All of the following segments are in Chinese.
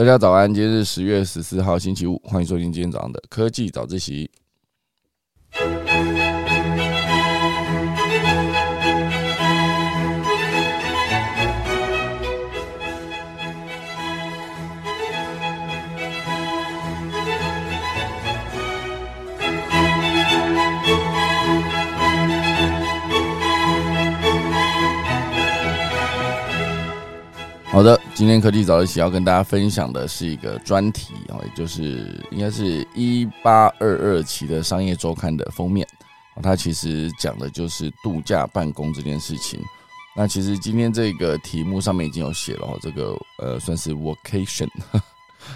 大家早安，今天是十月十四号，星期五，欢迎收听今天早上的科技早自习。好的，今天科技早一起要跟大家分享的是一个专题啊，也就是应该是一八二二期的商业周刊的封面它其实讲的就是度假办公这件事情。那其实今天这个题目上面已经有写了，这个呃算是 vacation，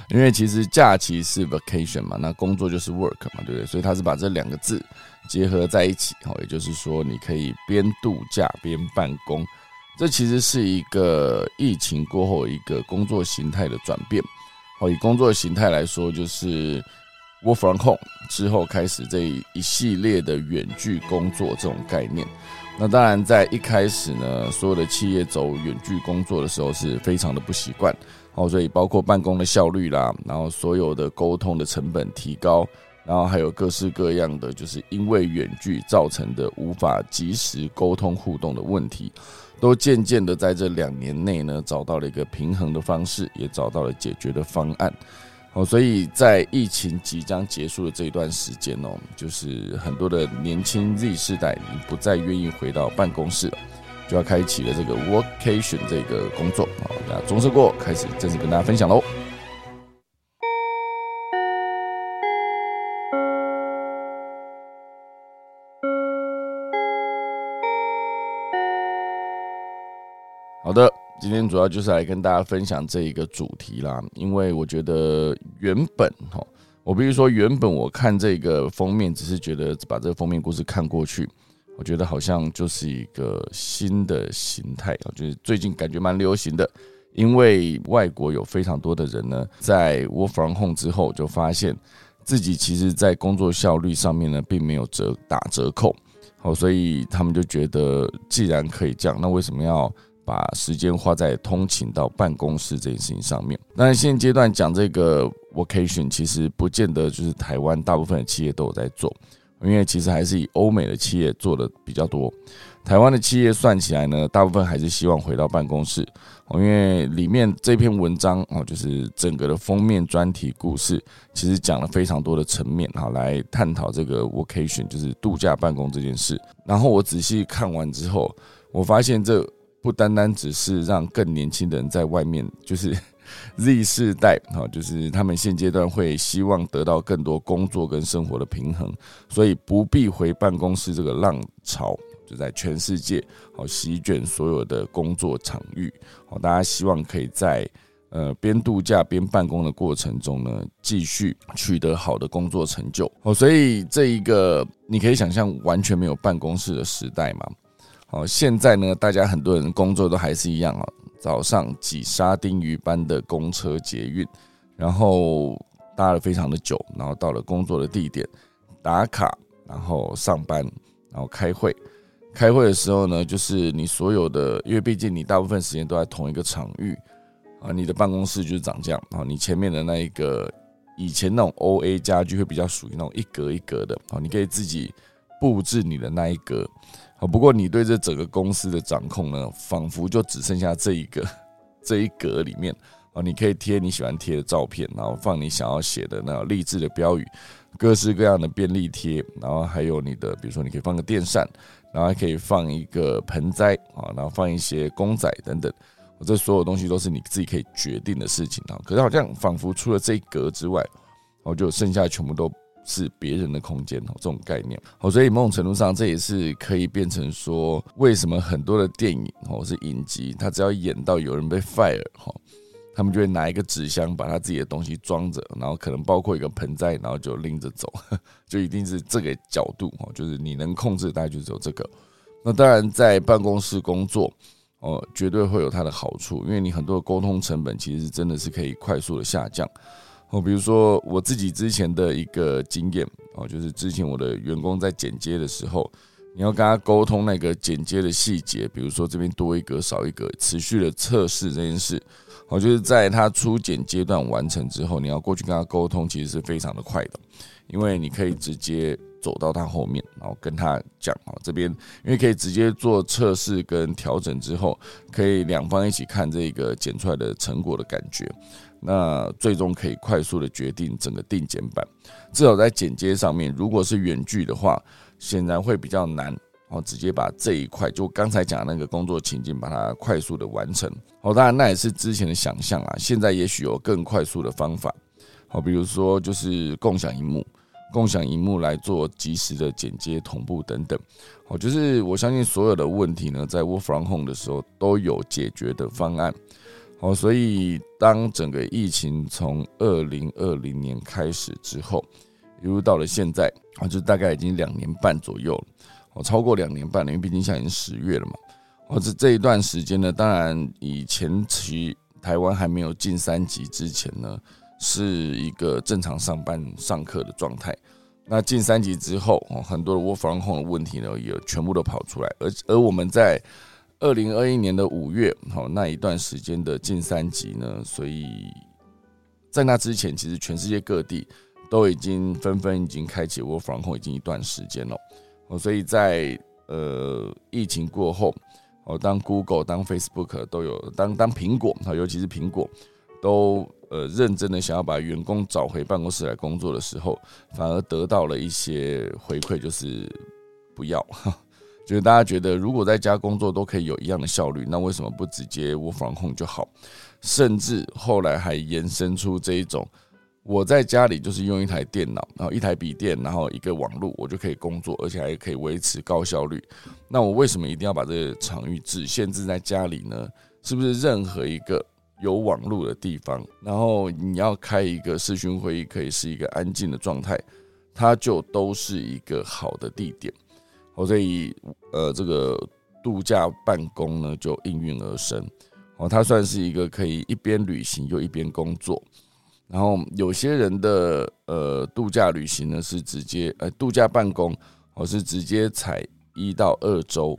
因为其实假期是 vacation 嘛，那工作就是 work 嘛，对不对？所以他是把这两个字结合在一起，哦，也就是说你可以边度假边办公。这其实是一个疫情过后一个工作形态的转变。好，以工作形态来说，就是 work from home 之后开始这一系列的远距工作这种概念。那当然，在一开始呢，所有的企业走远距工作的时候是非常的不习惯。好，所以包括办公的效率啦，然后所有的沟通的成本提高，然后还有各式各样的，就是因为远距造成的无法及时沟通互动的问题。都渐渐的在这两年内呢，找到了一个平衡的方式，也找到了解决的方案。哦，所以在疫情即将结束的这一段时间哦，就是很多的年轻 Z 世代已经不再愿意回到办公室了，就要开启了这个 workation 这个工作。好，那钟声过，开始正式跟大家分享喽。好的，今天主要就是来跟大家分享这一个主题啦。因为我觉得原本哈，我比如说原本我看这个封面，只是觉得把这个封面故事看过去，我觉得好像就是一个新的形态啊，就是最近感觉蛮流行的。因为外国有非常多的人呢，在 work from home 之后，就发现自己其实在工作效率上面呢，并没有折打折扣。好，所以他们就觉得，既然可以这样，那为什么要？把时间花在通勤到办公室这件事情上面。那现阶段讲这个 vacation，其实不见得就是台湾大部分的企业都有在做，因为其实还是以欧美的企业做的比较多。台湾的企业算起来呢，大部分还是希望回到办公室。因为里面这篇文章哦，就是整个的封面专题故事，其实讲了非常多的层面哈，来探讨这个 vacation，就是度假办公这件事。然后我仔细看完之后，我发现这。不单单只是让更年轻的人在外面，就是 Z 世代哈，就是他们现阶段会希望得到更多工作跟生活的平衡，所以不必回办公室这个浪潮就在全世界好席卷所有的工作场域。好，大家希望可以在呃边度假边办公的过程中呢，继续取得好的工作成就。哦，所以这一个你可以想象完全没有办公室的时代嘛？哦，现在呢，大家很多人工作都还是一样啊，早上挤沙丁鱼般的公车捷运，然后搭了非常的久，然后到了工作的地点打卡，然后上班，然后开会。开会的时候呢，就是你所有的，因为毕竟你大部分时间都在同一个场域啊，你的办公室就是长这样啊。你前面的那一个以前那种 O A 家具会比较属于那种一格一格的啊，你可以自己布置你的那一格。不过你对这整个公司的掌控呢，仿佛就只剩下这一个这一格里面啊，你可以贴你喜欢贴的照片，然后放你想要写的那励志的标语，各式各样的便利贴，然后还有你的，比如说你可以放个电扇，然后还可以放一个盆栽啊，然后放一些公仔等等，这所有东西都是你自己可以决定的事情啊。可是好像仿佛除了这一格之外，然后，就剩下全部都。是别人的空间哦，这种概念哦，所以某种程度上，这也是可以变成说，为什么很多的电影哦是影集，他只要演到有人被 fire 哈，他们就会拿一个纸箱把他自己的东西装着，然后可能包括一个盆栽，然后就拎着走，就一定是这个角度哦，就是你能控制，大概就只有这个。那当然，在办公室工作哦，绝对会有它的好处，因为你很多的沟通成本其实真的是可以快速的下降。哦，比如说我自己之前的一个经验哦，就是之前我的员工在剪接的时候，你要跟他沟通那个剪接的细节，比如说这边多一格少一格，持续的测试这件事，哦，就是在他初检阶段完成之后，你要过去跟他沟通，其实是非常的快的，因为你可以直接走到他后面，然后跟他讲哦，这边因为可以直接做测试跟调整之后，可以两方一起看这个剪出来的成果的感觉，那最终可以快速的决定整个定剪版。至少在剪接上面，如果是远距的话，显然会比较难。哦，直接把这一块，就刚才讲那个工作情境，把它快速的完成。哦，当然那也是之前的想象啊，现在也许有更快速的方法。好，比如说就是共享荧幕，共享荧幕来做及时的剪接、同步等等。好，就是我相信所有的问题呢，在 Work from Home 的时候都有解决的方案。哦，所以当整个疫情从二零二零年开始之后，一路到了现在，啊，就大概已经两年半左右了。哦，超过两年半了，因为毕竟现在已经十月了嘛。哦，这这一段时间呢，当然以前期台湾还没有进三级之前呢，是一个正常上班上课的状态。那进三级之后，哦，很多的 work from home 的问题呢，也全部都跑出来。而而我们在二零二一年的五月，好那一段时间的近三级呢，所以在那之前，其实全世界各地都已经纷纷已经开启 work from home 已经一段时间了。哦，所以在呃疫情过后，哦，当 Google、当 Facebook 都有，当当苹果啊，尤其是苹果都呃认真的想要把员工找回办公室来工作的时候，反而得到了一些回馈，就是不要，就是大家觉得如果在家工作都可以有一样的效率，那为什么不直接我防控就好？甚至后来还延伸出这一种。我在家里就是用一台电脑，然后一台笔电，然后一个网络，我就可以工作，而且还可以维持高效率。那我为什么一定要把这个场域只限制在家里呢？是不是任何一个有网络的地方，然后你要开一个视讯会议，可以是一个安静的状态，它就都是一个好的地点。哦，所以呃，这个度假办公呢就应运而生。哦，它算是一个可以一边旅行又一边工作。然后有些人的呃度假旅行呢是直接呃度假办公，或是直接采一到二周，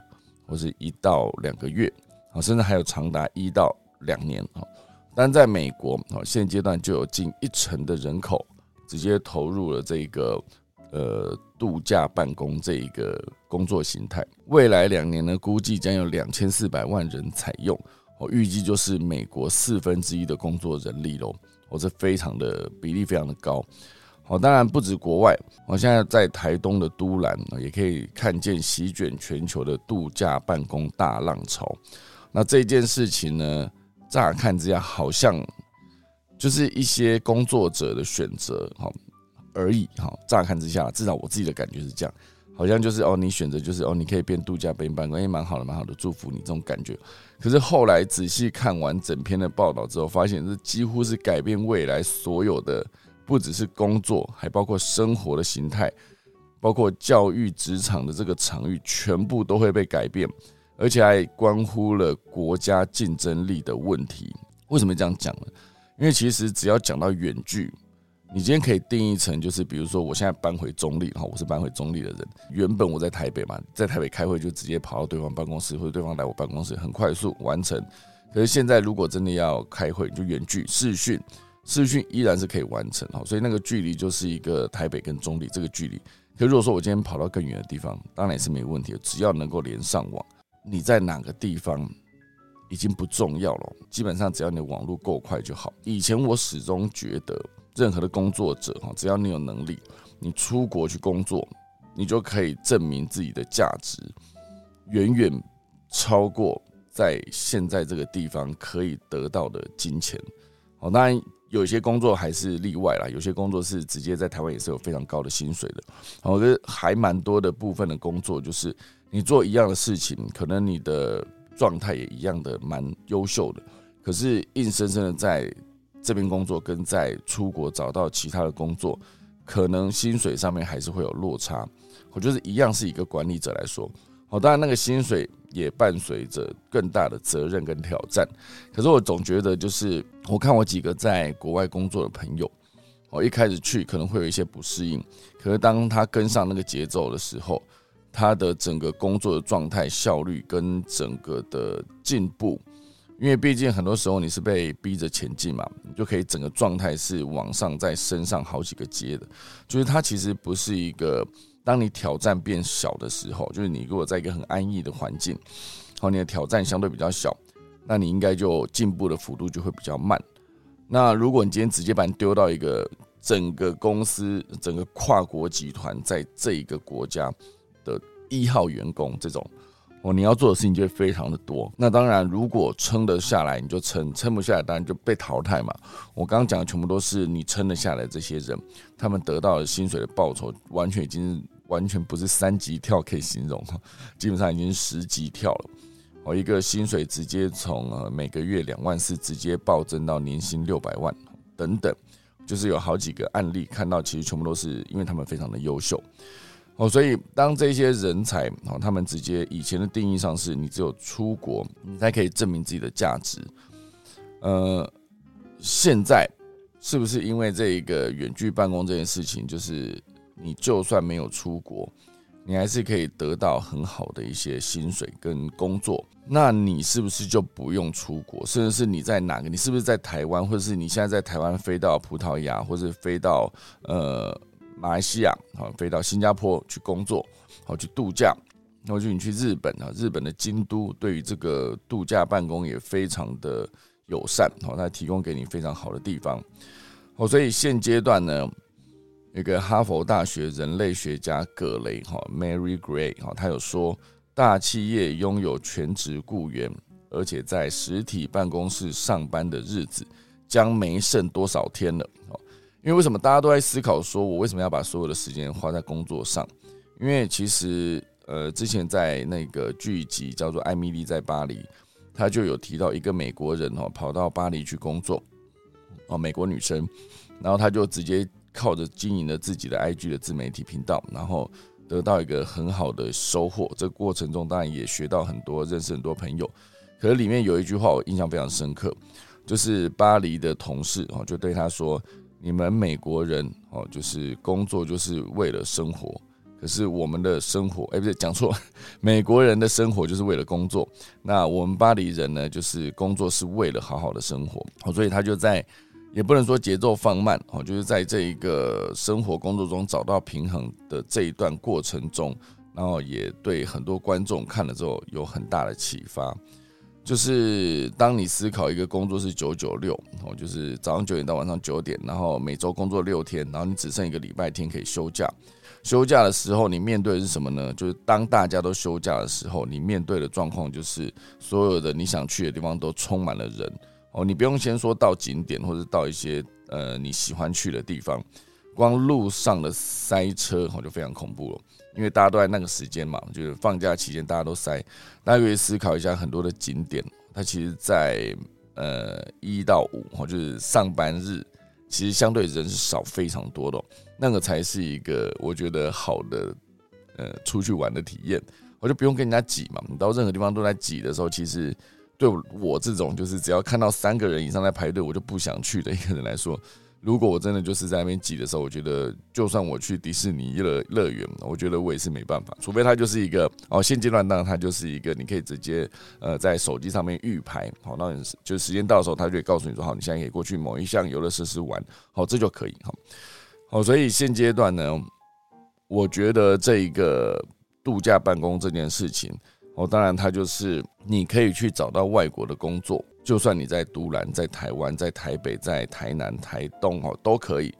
或是一到两个月，啊，甚至还有长达一到两年啊。但在美国啊，现阶段就有近一成的人口直接投入了这个呃度假办公这一个工作形态。未来两年呢，估计将有两千四百万人采用，我预计就是美国四分之一的工作人力喽。我是非常的比例非常的高，好，当然不止国外，我现在在台东的都兰也可以看见席卷全球的度假办公大浪潮。那这件事情呢，乍看之下好像就是一些工作者的选择，哈而已，哈，乍看之下，至少我自己的感觉是这样。好像就是哦，你选择就是哦，你可以边度假边办公，也蛮好的，蛮好的，祝福你这种感觉。可是后来仔细看完整篇的报道之后，发现这几乎是改变未来所有的，不只是工作，还包括生活的形态，包括教育、职场的这个场域，全部都会被改变，而且还关乎了国家竞争力的问题。为什么这样讲呢？因为其实只要讲到远距。你今天可以定义成，就是比如说，我现在搬回中立，哈，我是搬回中立的人。原本我在台北嘛，在台北开会就直接跑到对方办公室，或者对方来我办公室，很快速完成。可是现在如果真的要开会，就远距视讯，视讯依然是可以完成，哈，所以那个距离就是一个台北跟中立这个距离。可如果说我今天跑到更远的地方，当然也是没问题的，只要能够连上网，你在哪个地方已经不重要了，基本上只要你的网络够快就好。以前我始终觉得。任何的工作者哈，只要你有能力，你出国去工作，你就可以证明自己的价值，远远超过在现在这个地方可以得到的金钱。好，当然有些工作还是例外啦，有些工作是直接在台湾也是有非常高的薪水的。我觉得还蛮多的部分的工作，就是你做一样的事情，可能你的状态也一样的蛮优秀的，可是硬生生的在。这边工作跟在出国找到其他的工作，可能薪水上面还是会有落差。我觉得一样是一个管理者来说，好，当然那个薪水也伴随着更大的责任跟挑战。可是我总觉得，就是我看我几个在国外工作的朋友，我一开始去可能会有一些不适应，可是当他跟上那个节奏的时候，他的整个工作的状态、效率跟整个的进步。因为毕竟很多时候你是被逼着前进嘛，你就可以整个状态是往上再升上好几个阶的。就是它其实不是一个，当你挑战变小的时候，就是你如果在一个很安逸的环境，好，你的挑战相对比较小，那你应该就进步的幅度就会比较慢。那如果你今天直接把你丢到一个整个公司、整个跨国集团在这一个国家的一号员工这种。哦，你要做的事情就会非常的多。那当然，如果撑得下来，你就撑；撑不下来，当然就被淘汰嘛。我刚刚讲的全部都是你撑得下来这些人，他们得到的薪水的报酬，完全已经完全不是三级跳可以形容，基本上已经十级跳了。哦，一个薪水直接从呃每个月两万四直接暴增到年薪六百万等等，就是有好几个案例看到，其实全部都是因为他们非常的优秀。哦，所以当这些人才哦，他们直接以前的定义上是你只有出国，你才可以证明自己的价值。呃，现在是不是因为这一个远距办公这件事情，就是你就算没有出国，你还是可以得到很好的一些薪水跟工作？那你是不是就不用出国？甚至是你在哪个？你是不是在台湾，或者是你现在在台湾飞到葡萄牙，或者飞到呃？马来西亚好，飞到新加坡去工作，好去度假。然后就你去日本啊，日本的京都对于这个度假办公也非常的友善，好，它提供给你非常好的地方。好，所以现阶段呢，一个哈佛大学人类学家葛雷哈 Mary Gray 哈，他有说，大企业拥有全职雇员，而且在实体办公室上班的日子将没剩多少天了。因为为什么大家都在思考，说我为什么要把所有的时间花在工作上？因为其实，呃，之前在那个剧集叫做《艾米丽在巴黎》，他就有提到一个美国人哦，跑到巴黎去工作，哦，美国女生，然后他就直接靠着经营了自己的 IG 的自媒体频道，然后得到一个很好的收获。这过程中当然也学到很多，认识很多朋友。可是里面有一句话我印象非常深刻，就是巴黎的同事哦，就对他说。你们美国人哦，就是工作就是为了生活，可是我们的生活，哎，不对，讲错，美国人的生活就是为了工作。那我们巴黎人呢，就是工作是为了好好的生活。哦，所以他就在，也不能说节奏放慢哦，就是在这一个生活工作中找到平衡的这一段过程中，然后也对很多观众看了之后有很大的启发。就是当你思考一个工作是九九六，哦，就是早上九点到晚上九点，然后每周工作六天，然后你只剩一个礼拜天可以休假。休假的时候，你面对的是什么呢？就是当大家都休假的时候，你面对的状况就是所有的你想去的地方都充满了人。哦，你不用先说到景点或者到一些呃你喜欢去的地方，光路上的塞车我就非常恐怖了。因为大家都在那个时间嘛，就是放假期间，大家都塞。大家可以思考一下，很多的景点，它其实，在呃一到五，就是上班日，其实相对人是少非常多的，那个才是一个我觉得好的呃出去玩的体验。我就不用跟人家挤嘛，你到任何地方都在挤的时候，其实对我这种就是只要看到三个人以上在排队，我就不想去的一个人来说。如果我真的就是在那边挤的时候，我觉得就算我去迪士尼乐乐园，我觉得我也是没办法。除非它就是一个哦，现阶段当然它就是一个，你可以直接呃在手机上面预排，好，那你就时间到的时候，它就会告诉你说，好，你现在可以过去某一项游乐设施玩，好，这就可以，好，好，所以现阶段呢，我觉得这一个度假办公这件事情，哦，当然它就是你可以去找到外国的工作。就算你在都兰、在台湾、在台北、在台南、台东哦，都可以，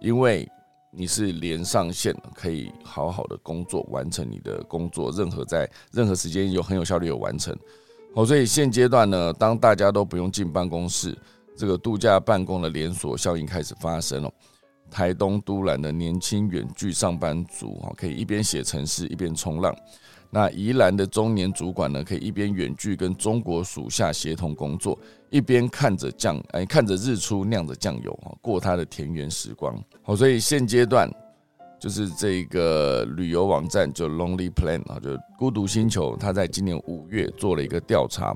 因为你是连上线，可以好好的工作，完成你的工作，任何在任何时间有很有效率有完成。哦，所以现阶段呢，当大家都不用进办公室，这个度假办公的连锁效应开始发生了。台东都兰的年轻远距上班族哦，可以一边写程式一边冲浪。那宜兰的中年主管呢，可以一边远距跟中国属下协同工作，一边看着酱哎看着日出酿着酱油啊，过他的田园时光。好，所以现阶段就是这个旅游网站就 Lonely Plan 啊，就孤独星球，他在今年五月做了一个调查，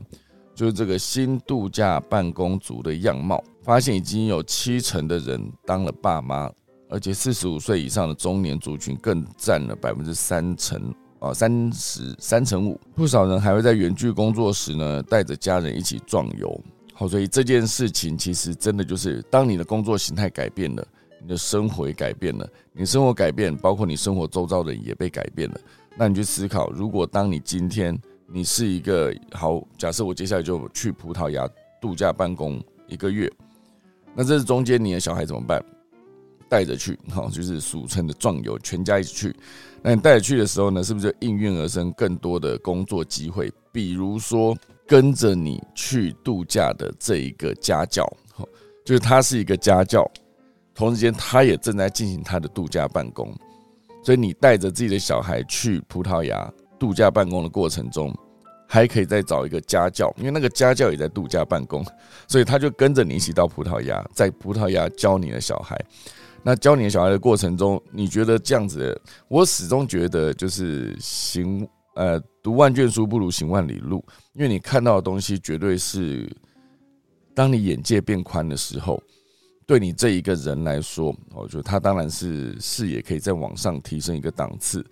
就是这个新度假办公族的样貌，发现已经有七成的人当了爸妈，而且四十五岁以上的中年族群更占了百分之三成。啊，三十三成五。不少人还会在远距工作时呢，带着家人一起壮游。好，所以这件事情其实真的就是，当你的工作形态改变了，你的生活也改变了，你生活改变，包括你生活周遭的人也被改变了。那你去思考，如果当你今天你是一个好，假设我接下来就去葡萄牙度假办公一个月，那这是中间你的小孩怎么办？带着去，好，就是俗称的壮游，全家一起去。那你带着去的时候呢，是不是就应运而生更多的工作机会？比如说跟着你去度假的这一个家教，就是他是一个家教，同时间他也正在进行他的度假办公。所以你带着自己的小孩去葡萄牙度假办公的过程中，还可以再找一个家教，因为那个家教也在度假办公，所以他就跟着你一起到葡萄牙，在葡萄牙教你的小孩。那教你的小孩的过程中，你觉得这样子？我始终觉得就是行呃，读万卷书不如行万里路，因为你看到的东西绝对是，当你眼界变宽的时候，对你这一个人来说，我觉得他当然是视野可以再往上提升一个档次，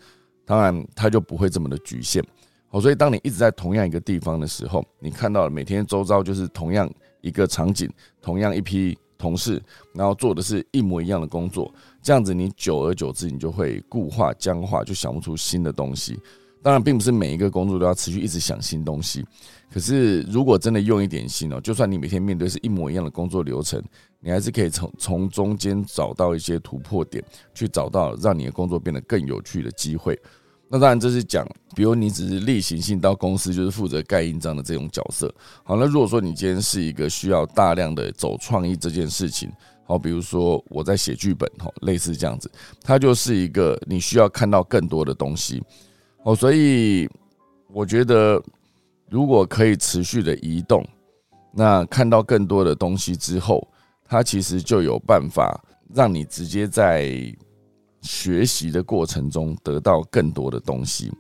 当然他就不会这么的局限。好，所以当你一直在同样一个地方的时候，你看到每天周遭就是同样一个场景，同样一批。同事，然后做的是一模一样的工作，这样子你久而久之，你就会固化僵化，就想不出新的东西。当然，并不是每一个工作都要持续一直想新东西。可是，如果真的用一点心哦，就算你每天面对是一模一样的工作流程，你还是可以从从中间找到一些突破点，去找到让你的工作变得更有趣的机会。那当然，这是讲，比如你只是例行性到公司，就是负责盖印章的这种角色。好，那如果说你今天是一个需要大量的走创意这件事情，好，比如说我在写剧本，哈，类似这样子，它就是一个你需要看到更多的东西。哦，所以我觉得，如果可以持续的移动，那看到更多的东西之后，它其实就有办法让你直接在。学习的过程中得到更多的东西，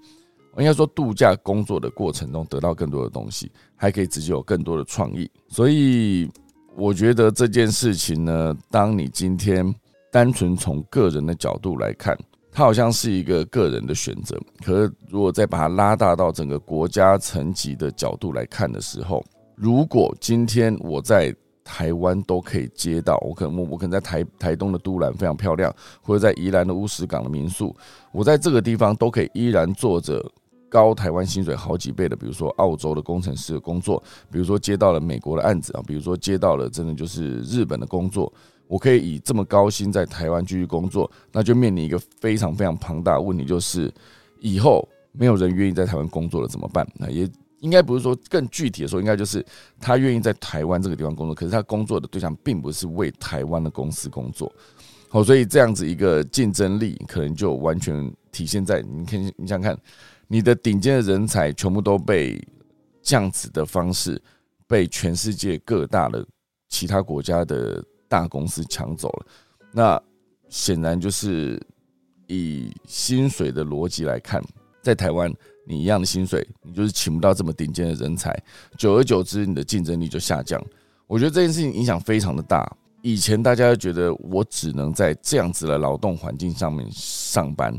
应该说度假工作的过程中得到更多的东西，还可以直接有更多的创意。所以我觉得这件事情呢，当你今天单纯从个人的角度来看，它好像是一个个人的选择。可是如果再把它拉大到整个国家层级的角度来看的时候，如果今天我在台湾都可以接到，我可能我可能在台台东的都兰非常漂亮，或者在宜兰的乌石港的民宿，我在这个地方都可以依然做着高台湾薪水好几倍的，比如说澳洲的工程师的工作，比如说接到了美国的案子啊，比如说接到了真的就是日本的工作，我可以以这么高薪在台湾继续工作，那就面临一个非常非常庞大的问题，就是以后没有人愿意在台湾工作了怎么办？那也。应该不是说更具体的说，应该就是他愿意在台湾这个地方工作，可是他工作的对象并不是为台湾的公司工作，好，所以这样子一个竞争力可能就完全体现在你看，你想看你的顶尖的人才全部都被这样子的方式被全世界各大的其他国家的大公司抢走了，那显然就是以薪水的逻辑来看，在台湾。你一样的薪水，你就是请不到这么顶尖的人才，久而久之，你的竞争力就下降。我觉得这件事情影响非常的大。以前大家觉得我只能在这样子的劳动环境上面上班，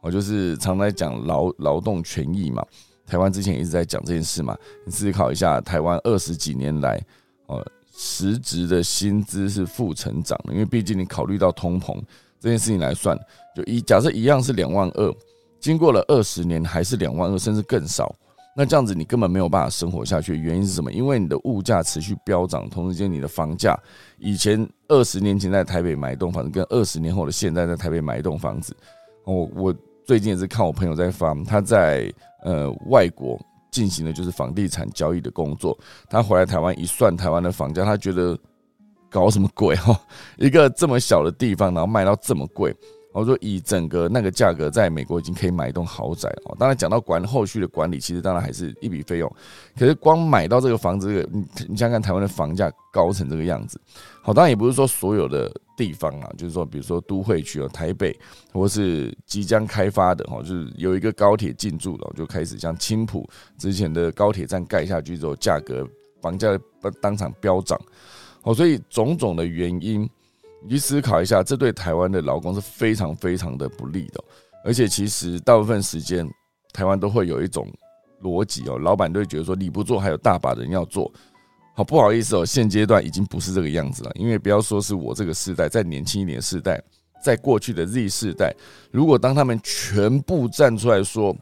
我就是常在讲劳劳动权益嘛。台湾之前一直在讲这件事嘛。你思考一下，台湾二十几年来，呃，实质的薪资是负成长的，因为毕竟你考虑到通膨这件事情来算，就一假设一样是两万二。经过了二十年，还是两万二，甚至更少。那这样子，你根本没有办法生活下去。原因是什么？因为你的物价持续飙涨，同时间你的房价，以前二十年前在台北买一栋房子，跟二十年后的现在在台北买一栋房子，我我最近也是看我朋友在发，他在呃外国进行的就是房地产交易的工作，他回来台湾一算台湾的房价，他觉得搞什么鬼哈？一个这么小的地方，然后卖到这么贵。我说以整个那个价格，在美国已经可以买一栋豪宅哦。当然讲到管后续的管理，其实当然还是一笔费用。可是光买到这个房子，这个你你想想台湾的房价高成这个样子，好，当然也不是说所有的地方啊，就是说比如说都会区哦，台北或是即将开发的哈，就是有一个高铁进驻了，就开始像青浦之前的高铁站盖下去之后，价格房价当场飙涨。好，所以种种的原因。你去思考一下，这对台湾的劳工是非常非常的不利的，而且其实大部分时间台湾都会有一种逻辑哦，老板都会觉得说你不做，还有大把人要做。好，不好意思哦，现阶段已经不是这个样子了。因为不要说是我这个时代，再年轻一点的世代，在过去的 Z 世代，如果当他们全部站出来说，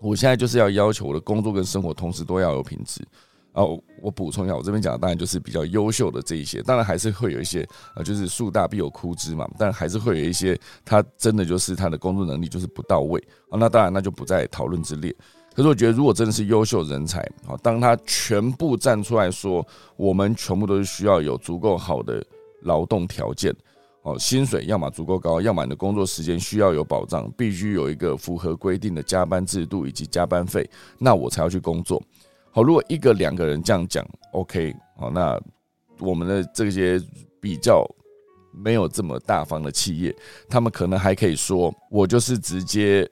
我现在就是要要求我的工作跟生活同时都要有品质。哦，我补充一下，我这边讲的当然就是比较优秀的这一些，当然还是会有一些啊，就是树大必有枯枝嘛，但还是会有一些他真的就是他的工作能力就是不到位啊，那当然那就不在讨论之列。可是我觉得，如果真的是优秀人才啊，当他全部站出来说，我们全部都是需要有足够好的劳动条件，哦，薪水要么足够高，要么你的工作时间需要有保障，必须有一个符合规定的加班制度以及加班费，那我才要去工作。好，如果一个两个人这样讲，OK，好，那我们的这些比较没有这么大方的企业，他们可能还可以说，我就是直接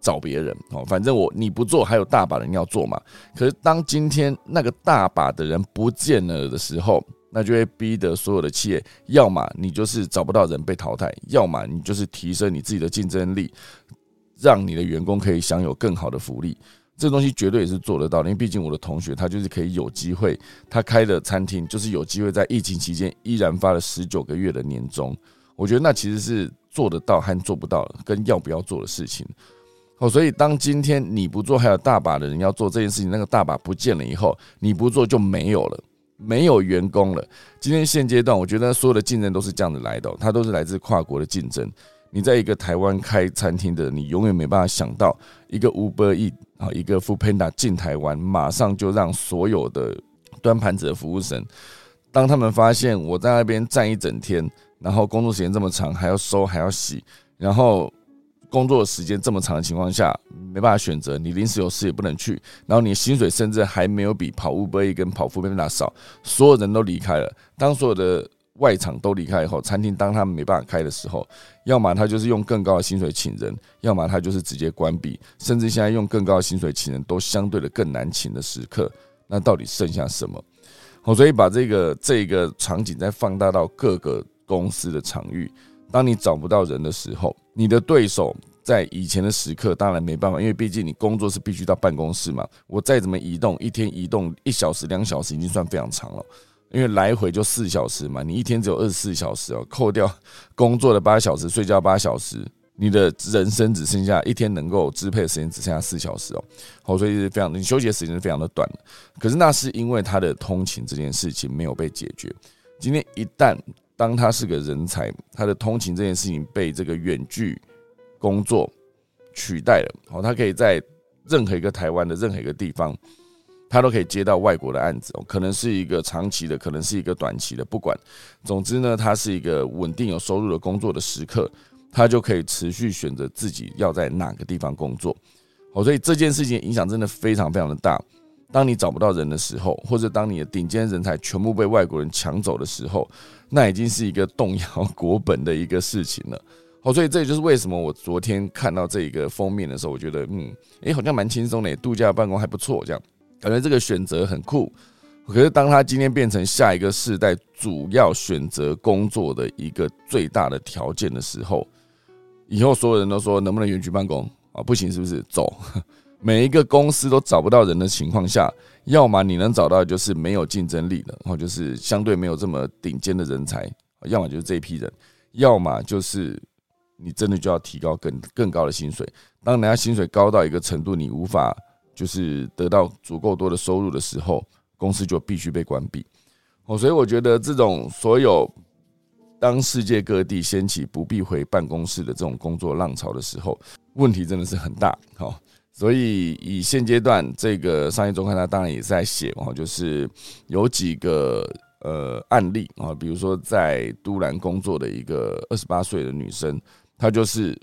找别人哦，反正我你不做，还有大把人要做嘛。可是当今天那个大把的人不见了的时候，那就会逼得所有的企业，要么你就是找不到人被淘汰，要么你就是提升你自己的竞争力，让你的员工可以享有更好的福利。这东西绝对也是做得到的，因为毕竟我的同学他就是可以有机会，他开的餐厅就是有机会在疫情期间依然发了十九个月的年终。我觉得那其实是做得到和做不到跟要不要做的事情。哦，所以当今天你不做，还有大把的人要做这件事情，那个大把不见了以后，你不做就没有了，没有员工了。今天现阶段，我觉得所有的竞争都是这样子来的，它都是来自跨国的竞争。你在一个台湾开餐厅的，你永远没办法想到一个 Uber E 啊，一个 Funda 进台湾，马上就让所有的端盘子的服务生，当他们发现我在那边站一整天，然后工作时间这么长，还要收还要洗，然后工作时间这么长的情况下，没办法选择，你临时有事也不能去，然后你薪水甚至还没有比跑 Uber E 跟跑 Funda 少，所有人都离开了，当所有的。外场都离开以后，餐厅当他们没办法开的时候，要么他就是用更高的薪水请人，要么他就是直接关闭，甚至现在用更高的薪水请人都相对的更难请的时刻，那到底剩下什么？好，所以把这个这个场景再放大到各个公司的场域，当你找不到人的时候，你的对手在以前的时刻当然没办法，因为毕竟你工作是必须到办公室嘛，我再怎么移动，一天移动一小时两小时已经算非常长了。因为来回就四小时嘛，你一天只有二十四小时哦，扣掉工作的八小时，睡觉八小时，你的人生只剩下一天能够支配的时间只剩下四小时哦，好，所以是非常你休息的时间是非常的短。可是那是因为他的通勤这件事情没有被解决。今天一旦当他是个人才，他的通勤这件事情被这个远距工作取代了，好，他可以在任何一个台湾的任何一个地方。他都可以接到外国的案子，可能是一个长期的，可能是一个短期的，不管。总之呢，他是一个稳定有收入的工作的时刻，他就可以持续选择自己要在哪个地方工作。好，所以这件事情影响真的非常非常的大。当你找不到人的时候，或者当你的顶尖人才全部被外国人抢走的时候，那已经是一个动摇国本的一个事情了。好，所以这也就是为什么我昨天看到这一个封面的时候，我觉得，嗯，诶，好像蛮轻松的，度假办公还不错，这样。感觉这个选择很酷，可是当他今天变成下一个世代主要选择工作的一个最大的条件的时候，以后所有人都说能不能远距办公啊？不行，是不是？走，每一个公司都找不到人的情况下，要么你能找到就是没有竞争力的，然后就是相对没有这么顶尖的人才，要么就是这一批人，要么就是你真的就要提高更更高的薪水。当人家薪水高到一个程度，你无法。就是得到足够多的收入的时候，公司就必须被关闭。哦，所以我觉得这种所有当世界各地掀起不必回办公室的这种工作浪潮的时候，问题真的是很大。好，所以以现阶段这个商业周刊，它当然也在写哦，就是有几个呃案例啊，比如说在都兰工作的一个二十八岁的女生，她就是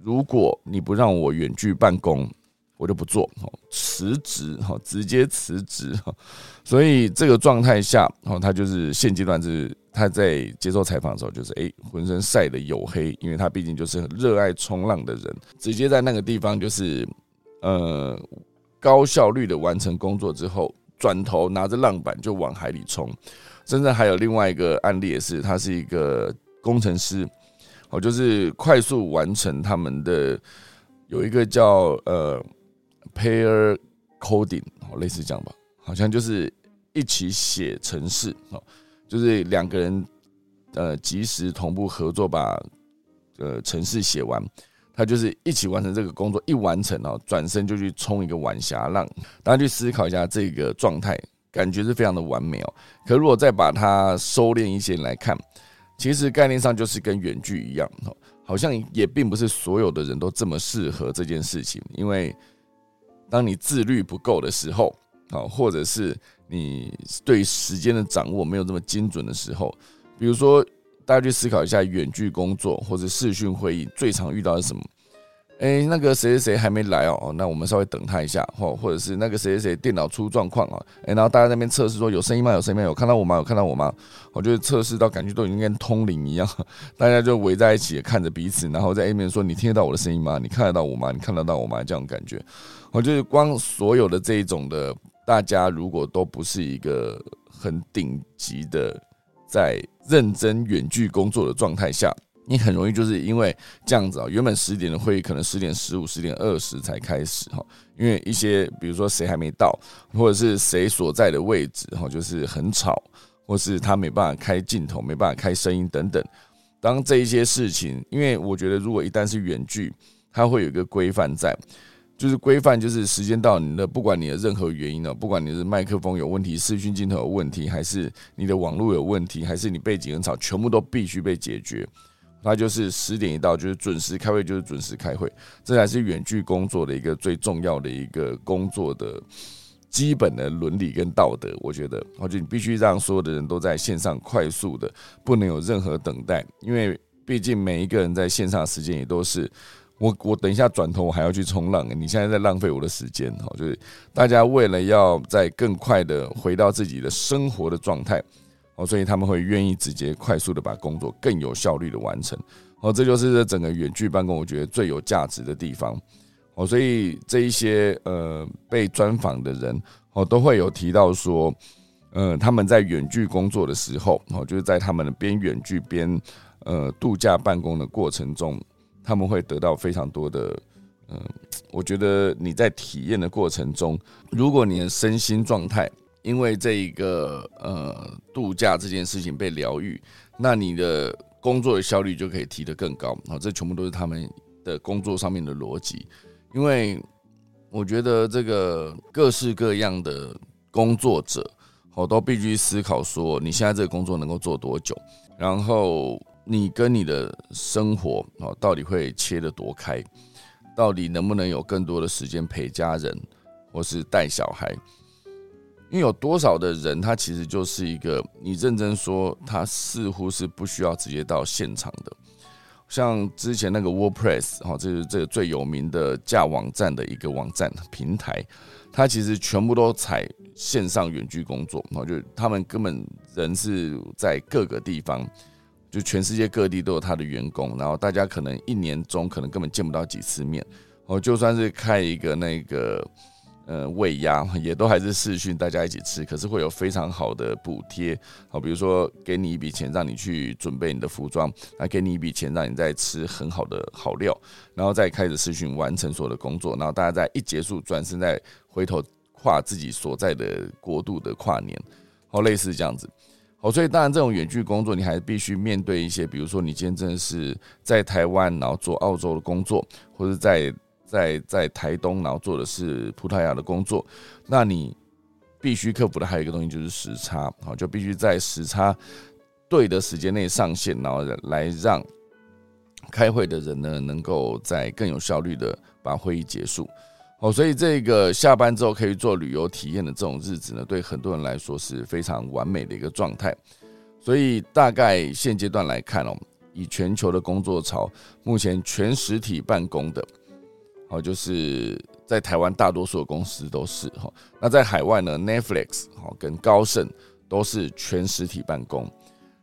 如果你不让我远距办公。我就不做，哦辞职，哈，直接辞职，哈，所以这个状态下，哦，他就是现阶段是他在接受采访的时候，就是诶，浑身晒得黝黑，因为他毕竟就是很热爱冲浪的人，直接在那个地方就是呃高效率的完成工作之后，转头拿着浪板就往海里冲。甚至还有另外一个案例，也是他是一个工程师，哦，就是快速完成他们的。有一个叫呃 pair coding，类似这样吧，好像就是一起写程式哦，就是两个人呃及时同步合作把呃程式写完。他就是一起完成这个工作，一完成哦，转身就去冲一个晚霞浪。大家去思考一下这个状态，感觉是非常的完美哦。可如果再把它收敛一些来看，其实概念上就是跟远距一样哦，好像也并不是所有的人都这么适合这件事情。因为当你自律不够的时候，啊，或者是你对时间的掌握没有这么精准的时候，比如说。大家去思考一下，远距工作或者视讯会议最常遇到的是什么？哎，那个谁谁谁还没来哦，那我们稍微等他一下，或或者是那个谁谁谁电脑出状况啊，哎，然后大家那边测试说有声音吗？有声音吗？有看到我吗？有看到我吗？我觉得测试到感觉都已经跟通灵一样，大家就围在一起看着彼此，然后在 A 面说：“你听得到我的声音吗？你看得到我吗？你看得到我吗？”这种感觉，我就是光所有的这一种的，大家如果都不是一个很顶级的。在认真远距工作的状态下，你很容易就是因为这样子啊，原本十点的会议可能十点十五、十点二十才开始哈，因为一些比如说谁还没到，或者是谁所在的位置哈，就是很吵，或是他没办法开镜头、没办法开声音等等。当这一些事情，因为我觉得如果一旦是远距，它会有一个规范在。就是规范，就是时间到，你的不管你的任何原因呢，不管你是麦克风有问题、视讯镜头有问题，还是你的网络有问题，还是你背景很吵，全部都必须被解决。那就是十点一到，就是准时开会，就是准时开会，这才是远距工作的一个最重要的一个工作的基本的伦理跟道德。我觉得，我觉得你必须让所有的人都在线上快速的，不能有任何等待，因为毕竟每一个人在线上的时间也都是。我我等一下转头我还要去冲浪，你现在在浪费我的时间哈，就是大家为了要在更快的回到自己的生活的状态，哦，所以他们会愿意直接快速的把工作更有效率的完成，哦，这就是这整个远距办公我觉得最有价值的地方，哦，所以这一些呃被专访的人哦都会有提到说，呃他们在远距工作的时候，哦就是在他们的边远距边呃度假办公的过程中。他们会得到非常多的，嗯，我觉得你在体验的过程中，如果你的身心状态因为这一个呃度假这件事情被疗愈，那你的工作的效率就可以提得更高。好，这全部都是他们的工作上面的逻辑。因为我觉得这个各式各样的工作者，我都必须思考说，你现在这个工作能够做多久，然后。你跟你的生活哦，到底会切得多开？到底能不能有更多的时间陪家人，或是带小孩？因为有多少的人，他其实就是一个，你认真说，他似乎是不需要直接到现场的。像之前那个 WordPress 哈，这是这个最有名的架网站的一个网站平台，它其实全部都采线上远距工作，然后就他们根本人是在各个地方。就全世界各地都有他的员工，然后大家可能一年中可能根本见不到几次面，哦，就算是开一个那个呃喂鸭，也都还是视讯大家一起吃，可是会有非常好的补贴，好，比如说给你一笔钱让你去准备你的服装，那给你一笔钱让你再吃很好的好料，然后再开始视讯完成所有的工作，然后大家在一结束转身再回头跨自己所在的国度的跨年，好，类似这样子。哦，所以当然，这种远距工作，你还必须面对一些，比如说，你今天真的是在台湾，然后做澳洲的工作，或者在在在台东，然后做的是葡萄牙的工作，那你必须克服的还有一个东西就是时差，好，就必须在时差对的时间内上线，然后来让开会的人呢，能够在更有效率的把会议结束。哦，所以这个下班之后可以做旅游体验的这种日子呢，对很多人来说是非常完美的一个状态。所以大概现阶段来看哦，以全球的工作潮，目前全实体办公的，哦，就是在台湾大多数的公司都是哈。那在海外呢，Netflix 好跟高盛都是全实体办公。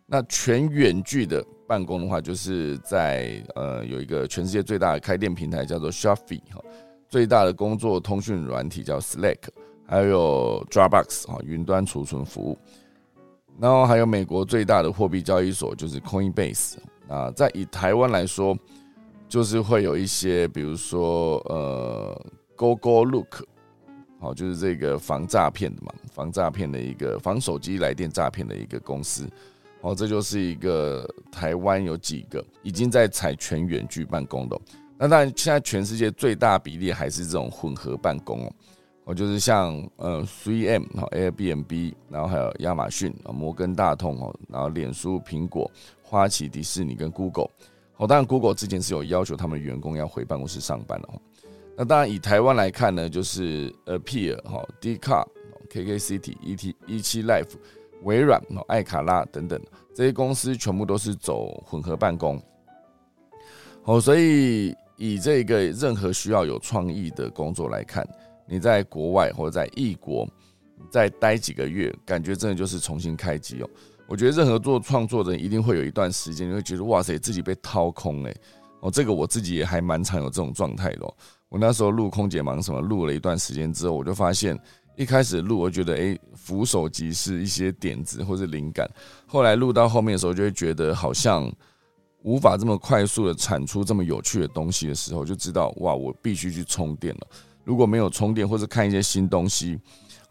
那全远距的办公的话，就是在呃有一个全世界最大的开店平台叫做 Shopee 哈。最大的工作通讯软体叫 Slack，还有 Dropbox 哈，云端储存服务。然后还有美国最大的货币交易所就是 Coinbase 啊。在以台湾来说，就是会有一些，比如说呃，Go Go Look，好，就是这个防诈骗的嘛，防诈骗的一个防手机来电诈骗的一个公司，哦，这就是一个台湾有几个已经在采全远距办公的，那当然现在全世界最大比例还是这种混合办公哦，哦，就是像呃 Three M 哦 Airbnb，然后还有亚马逊啊摩根大通哦，然后脸书、苹果、花旗、迪士尼跟 Google。哦，当然，Google 之前是有要求他们员工要回办公室上班的哦。那当然，以台湾来看呢，就是，Appear 哈、d c a r KKCity、ET、一七 Life、微软、艾卡拉等等这些公司全部都是走混合办公。哦，所以以这个任何需要有创意的工作来看，你在国外或者在异国再待几个月，感觉真的就是重新开机哦。我觉得任何做创作的人一定会有一段时间，你会觉得哇塞，自己被掏空哎哦，这个我自己也还蛮常有这种状态的。我那时候录空姐忙什么，录了一段时间之后，我就发现一开始录，我觉得哎，扶手即是一些点子或是灵感。后来录到后面的时候，就会觉得好像无法这么快速的产出这么有趣的东西的时候，就知道哇，我必须去充电了。如果没有充电，或者看一些新东西。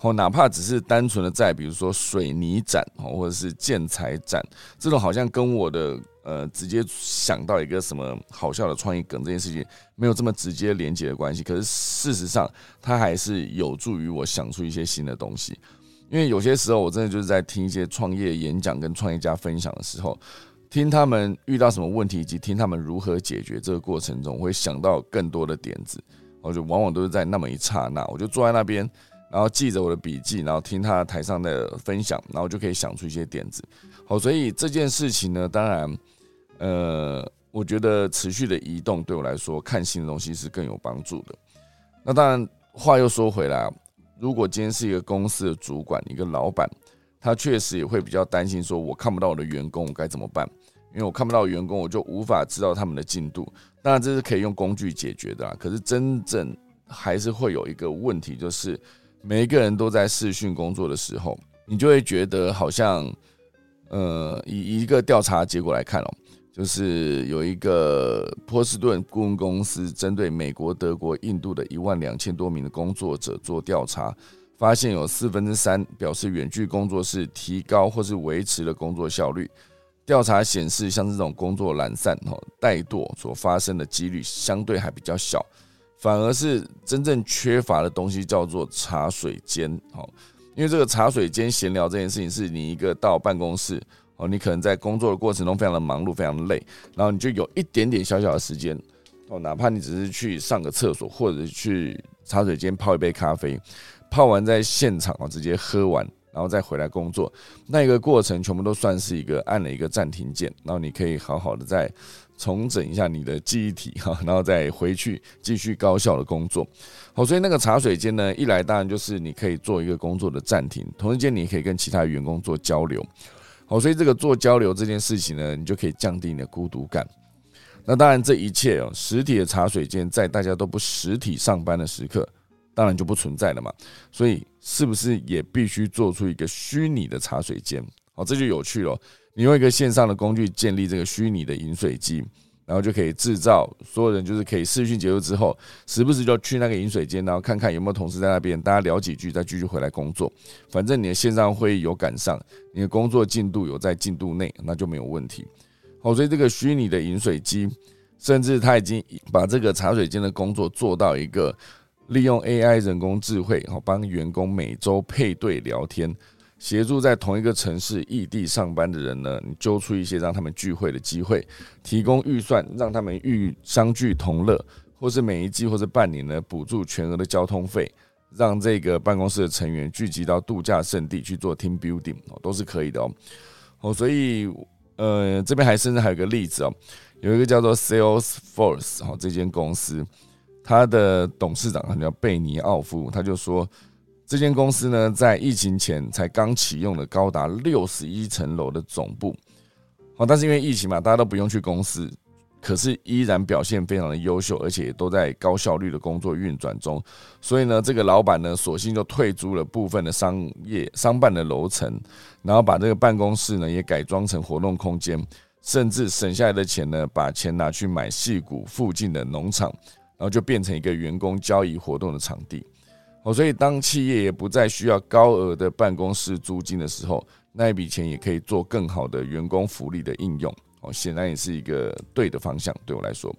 哦，哪怕只是单纯的在，比如说水泥展哦，或者是建材展，这种好像跟我的呃直接想到一个什么好笑的创意梗这件事情没有这么直接连接的关系，可是事实上它还是有助于我想出一些新的东西。因为有些时候我真的就是在听一些创业演讲跟创业家分享的时候，听他们遇到什么问题以及听他们如何解决这个过程中，会想到更多的点子。我就往往都是在那么一刹那，我就坐在那边。然后记着我的笔记，然后听他台上的分享，然后就可以想出一些点子。好，所以这件事情呢，当然，呃，我觉得持续的移动对我来说，看新的东西是更有帮助的。那当然，话又说回来，如果今天是一个公司的主管，一个老板，他确实也会比较担心，说我看不到我的员工，我该怎么办？因为我看不到员工，我就无法知道他们的进度。当然，这是可以用工具解决的，可是真正还是会有一个问题，就是。每一个人都在视讯工作的时候，你就会觉得好像，呃，以一个调查结果来看哦，就是有一个波士顿顾问公司针对美国、德国、印度的一万两千多名的工作者做调查，发现有四分之三表示远距工作是提高或是维持了工作效率。调查显示，像这种工作懒散、哦怠惰所发生的几率相对还比较小。反而是真正缺乏的东西叫做茶水间，好，因为这个茶水间闲聊这件事情，是你一个到办公室，哦，你可能在工作的过程中非常的忙碌，非常的累，然后你就有一点点小小的时间，哦，哪怕你只是去上个厕所，或者是去茶水间泡一杯咖啡，泡完在现场哦直接喝完，然后再回来工作，那一个过程全部都算是一个按了一个暂停键，然后你可以好好的在。重整一下你的记忆体哈，然后再回去继续高效的工作。好，所以那个茶水间呢，一来当然就是你可以做一个工作的暂停，同时间你可以跟其他员工做交流。好，所以这个做交流这件事情呢，你就可以降低你的孤独感。那当然，这一切哦，实体的茶水间在大家都不实体上班的时刻，当然就不存在了嘛。所以，是不是也必须做出一个虚拟的茶水间？好，这就有趣了。你用一个线上的工具建立这个虚拟的饮水机，然后就可以制造所有人就是可以视讯结束之后，时不时就去那个饮水间，然后看看有没有同事在那边，大家聊几句，再继续回来工作。反正你的线上会议有赶上，你的工作进度有在进度内，那就没有问题。好，所以这个虚拟的饮水机，甚至他已经把这个茶水间的工作做到一个利用 AI 人工智慧，好帮员工每周配对聊天。协助在同一个城市异地上班的人呢，你揪出一些让他们聚会的机会，提供预算让他们遇相聚同乐，或是每一季或者半年呢补助全额的交通费，让这个办公室的成员聚集到度假胜地去做 team building 哦，都是可以的哦。哦，所以呃这边还甚至还有个例子哦，有一个叫做 Salesforce 哈这间公司，他的董事长叫贝尼奥夫，他就说。这间公司呢，在疫情前才刚启用了高达六十一层楼的总部，好，但是因为疫情嘛，大家都不用去公司，可是依然表现非常的优秀，而且都在高效率的工作运转中，所以呢，这个老板呢，索性就退租了部分的商业商办的楼层，然后把这个办公室呢也改装成活动空间，甚至省下来的钱呢，把钱拿去买戏谷附近的农场，然后就变成一个员工交易活动的场地。哦，所以当企业也不再需要高额的办公室租金的时候，那一笔钱也可以做更好的员工福利的应用。哦，显然也是一个对的方向，对我来说。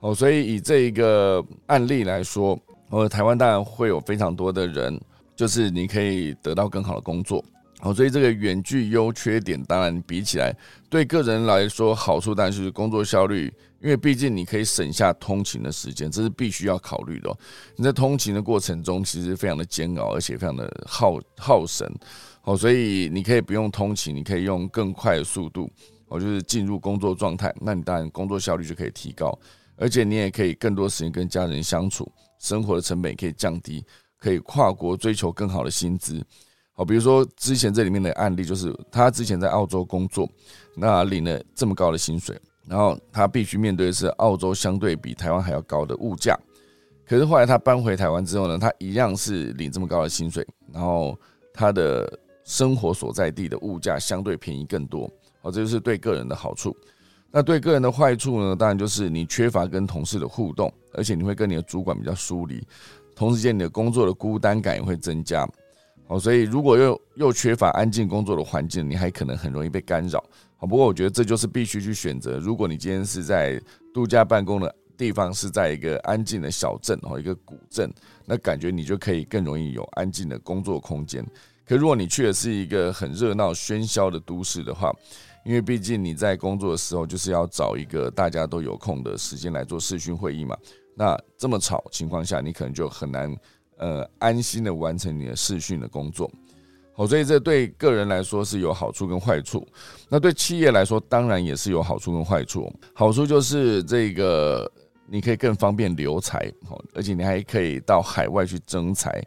哦，所以以这一个案例来说，哦，台湾当然会有非常多的人，就是你可以得到更好的工作。哦，所以这个远距优缺点，当然比起来，对个人来说好处，但是工作效率，因为毕竟你可以省下通勤的时间，这是必须要考虑的。你在通勤的过程中，其实非常的煎熬，而且非常的耗耗神。哦，所以你可以不用通勤，你可以用更快的速度，哦，就是进入工作状态，那你当然工作效率就可以提高，而且你也可以更多时间跟家人相处，生活的成本也可以降低，可以跨国追求更好的薪资。好，比如说之前这里面的案例，就是他之前在澳洲工作，那领了这么高的薪水，然后他必须面对的是澳洲相对比台湾还要高的物价。可是后来他搬回台湾之后呢，他一样是领这么高的薪水，然后他的生活所在地的物价相对便宜更多。好，这就是对个人的好处。那对个人的坏处呢？当然就是你缺乏跟同事的互动，而且你会跟你的主管比较疏离，同时间你的工作的孤单感也会增加。哦，所以如果又又缺乏安静工作的环境，你还可能很容易被干扰。好，不过我觉得这就是必须去选择。如果你今天是在度假办公的地方，是在一个安静的小镇哦，一个古镇，那感觉你就可以更容易有安静的工作空间。可如果你去的是一个很热闹喧嚣的都市的话，因为毕竟你在工作的时候就是要找一个大家都有空的时间来做视讯会议嘛，那这么吵情况下，你可能就很难。呃，安心的完成你的视讯的工作，好，所以这对个人来说是有好处跟坏处。那对企业来说，当然也是有好处跟坏处。好处就是这个你可以更方便留才，好，而且你还可以到海外去征才，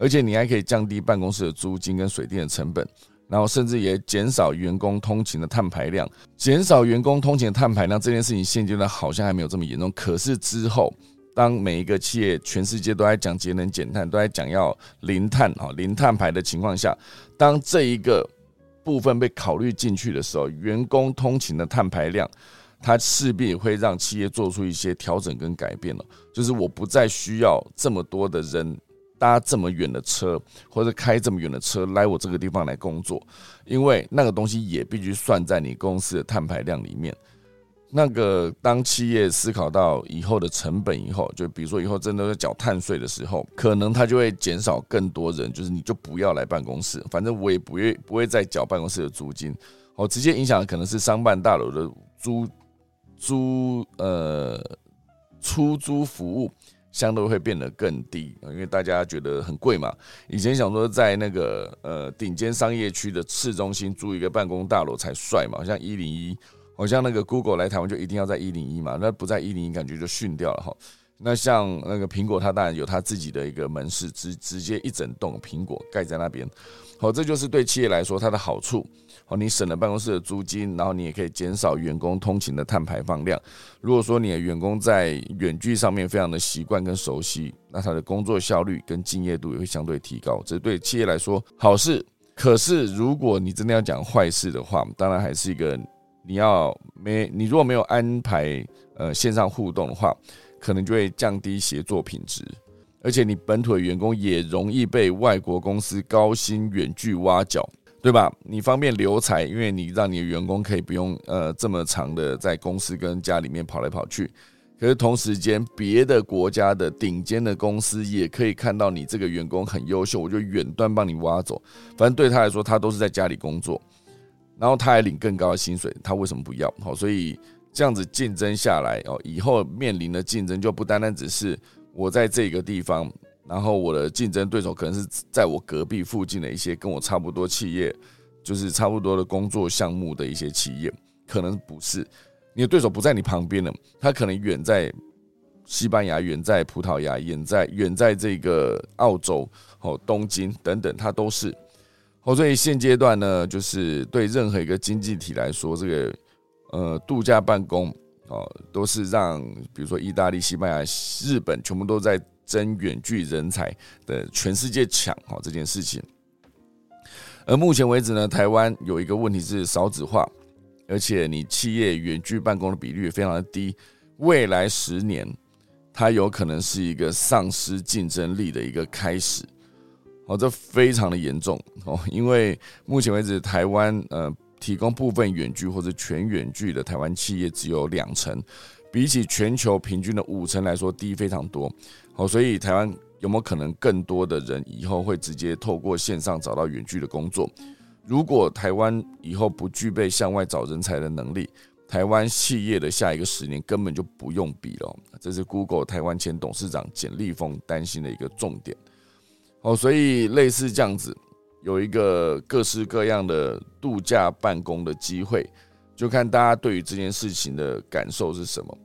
而且你还可以降低办公室的租金跟水电的成本，然后甚至也减少员工通勤的碳排量。减少员工通勤的碳排量这件事情，现阶段好像还没有这么严重，可是之后。当每一个企业全世界都在讲节能减碳，都在讲要零碳啊零碳排的情况下，当这一个部分被考虑进去的时候，员工通勤的碳排量，它势必会让企业做出一些调整跟改变了。就是我不再需要这么多的人搭这么远的车，或者开这么远的车来我这个地方来工作，因为那个东西也必须算在你公司的碳排量里面。那个当企业思考到以后的成本以后，就比如说以后真的要缴碳税的时候，可能他就会减少更多人，就是你就不要来办公室，反正我也不会不会再缴办公室的租金，哦，直接影响的可能是商办大楼的租租呃出租服务相对会变得更低，因为大家觉得很贵嘛。以前想说在那个呃顶尖商业区的市中心租一个办公大楼才帅嘛，像一零一。好像那个 Google 来台湾就一定要在一零一嘛，那不在一零一感觉就逊掉了哈。那像那个苹果，它当然有它自己的一个门市，直直接一整栋苹果盖在那边。好，这就是对企业来说它的好处。好，你省了办公室的租金，然后你也可以减少员工通勤的碳排放量。如果说你的员工在远距上面非常的习惯跟熟悉，那他的工作效率跟敬业度也会相对提高。这对企业来说好事。可是如果你真的要讲坏事的话，当然还是一个。你要没你如果没有安排呃线上互动的话，可能就会降低协作品质，而且你本土的员工也容易被外国公司高薪远距挖角，对吧？你方便留才，因为你让你的员工可以不用呃这么长的在公司跟家里面跑来跑去，可是同时间别的国家的顶尖的公司也可以看到你这个员工很优秀，我就远端帮你挖走，反正对他来说，他都是在家里工作。然后他还领更高的薪水，他为什么不要？好，所以这样子竞争下来哦，以后面临的竞争就不单单只是我在这个地方，然后我的竞争对手可能是在我隔壁附近的一些跟我差不多企业，就是差不多的工作项目的一些企业，可能不是你的对手不在你旁边了，他可能远在西班牙，远在葡萄牙，远在远在这个澳洲，哦，东京等等，他都是。好，所以现阶段呢，就是对任何一个经济体来说，这个呃度假办公哦，都是让比如说意大利、西班牙、日本全部都在争远距人才的全世界抢哈这件事情。而目前为止呢，台湾有一个问题是少子化，而且你企业远距办公的比率非常的低，未来十年它有可能是一个丧失竞争力的一个开始。哦，这非常的严重哦，因为目前为止台湾呃提供部分远距或者全远距的台湾企业只有两成，比起全球平均的五成来说低非常多。哦，所以台湾有没有可能更多的人以后会直接透过线上找到远距的工作？如果台湾以后不具备向外找人才的能力，台湾企业的下一个十年根本就不用比了。这是 Google 台湾前董事长简立峰担心的一个重点。哦，所以类似这样子，有一个各式各样的度假办公的机会，就看大家对于这件事情的感受是什么。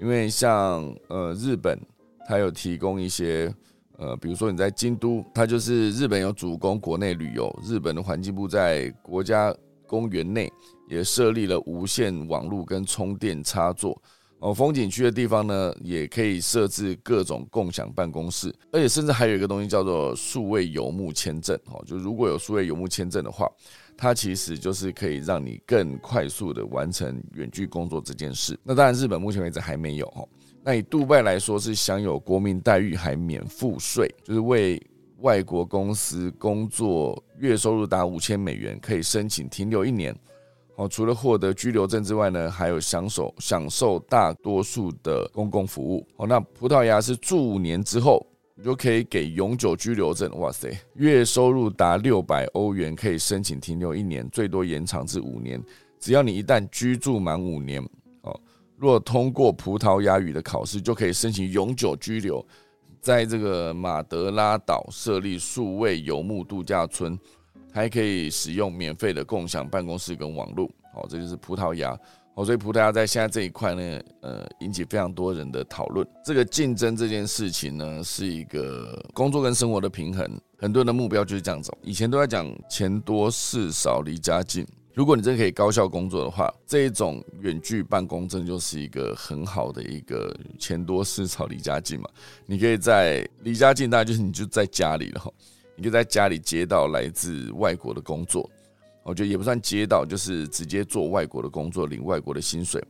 因为像呃日本，它有提供一些呃，比如说你在京都，它就是日本有主攻国内旅游，日本的环境部在国家公园内也设立了无线网络跟充电插座。哦，风景区的地方呢，也可以设置各种共享办公室，而且甚至还有一个东西叫做数位游牧签证。哦，就如果有数位游牧签证的话，它其实就是可以让你更快速的完成远距工作这件事。那当然，日本目前为止还没有。哦，那以杜拜来说，是享有国民待遇，还免赋税，就是为外国公司工作，月收入达五千美元，可以申请停留一年。哦，除了获得居留证之外呢，还有享受享受大多数的公共服务。哦，那葡萄牙是住五年之后，你就可以给永久居留证。哇塞，月收入达六百欧元，可以申请停留一年，最多延长至五年。只要你一旦居住满五年，哦，若通过葡萄牙语的考试，就可以申请永久居留，在这个马德拉岛设立数位游牧度假村。还可以使用免费的共享办公室跟网络，哦，这就是葡萄牙，哦，所以葡萄牙在现在这一块呢，呃，引起非常多人的讨论。这个竞争这件事情呢，是一个工作跟生活的平衡，很多人的目标就是这样走。以前都在讲钱多事少离家近，如果你真的可以高效工作的话，这一种远距办公真就是一个很好的一个钱多事少离家近嘛。你可以在离家近，大概就是你就在家里了。你就在家里接到来自外国的工作，我觉得也不算接到，就是直接做外国的工作，领外国的薪水，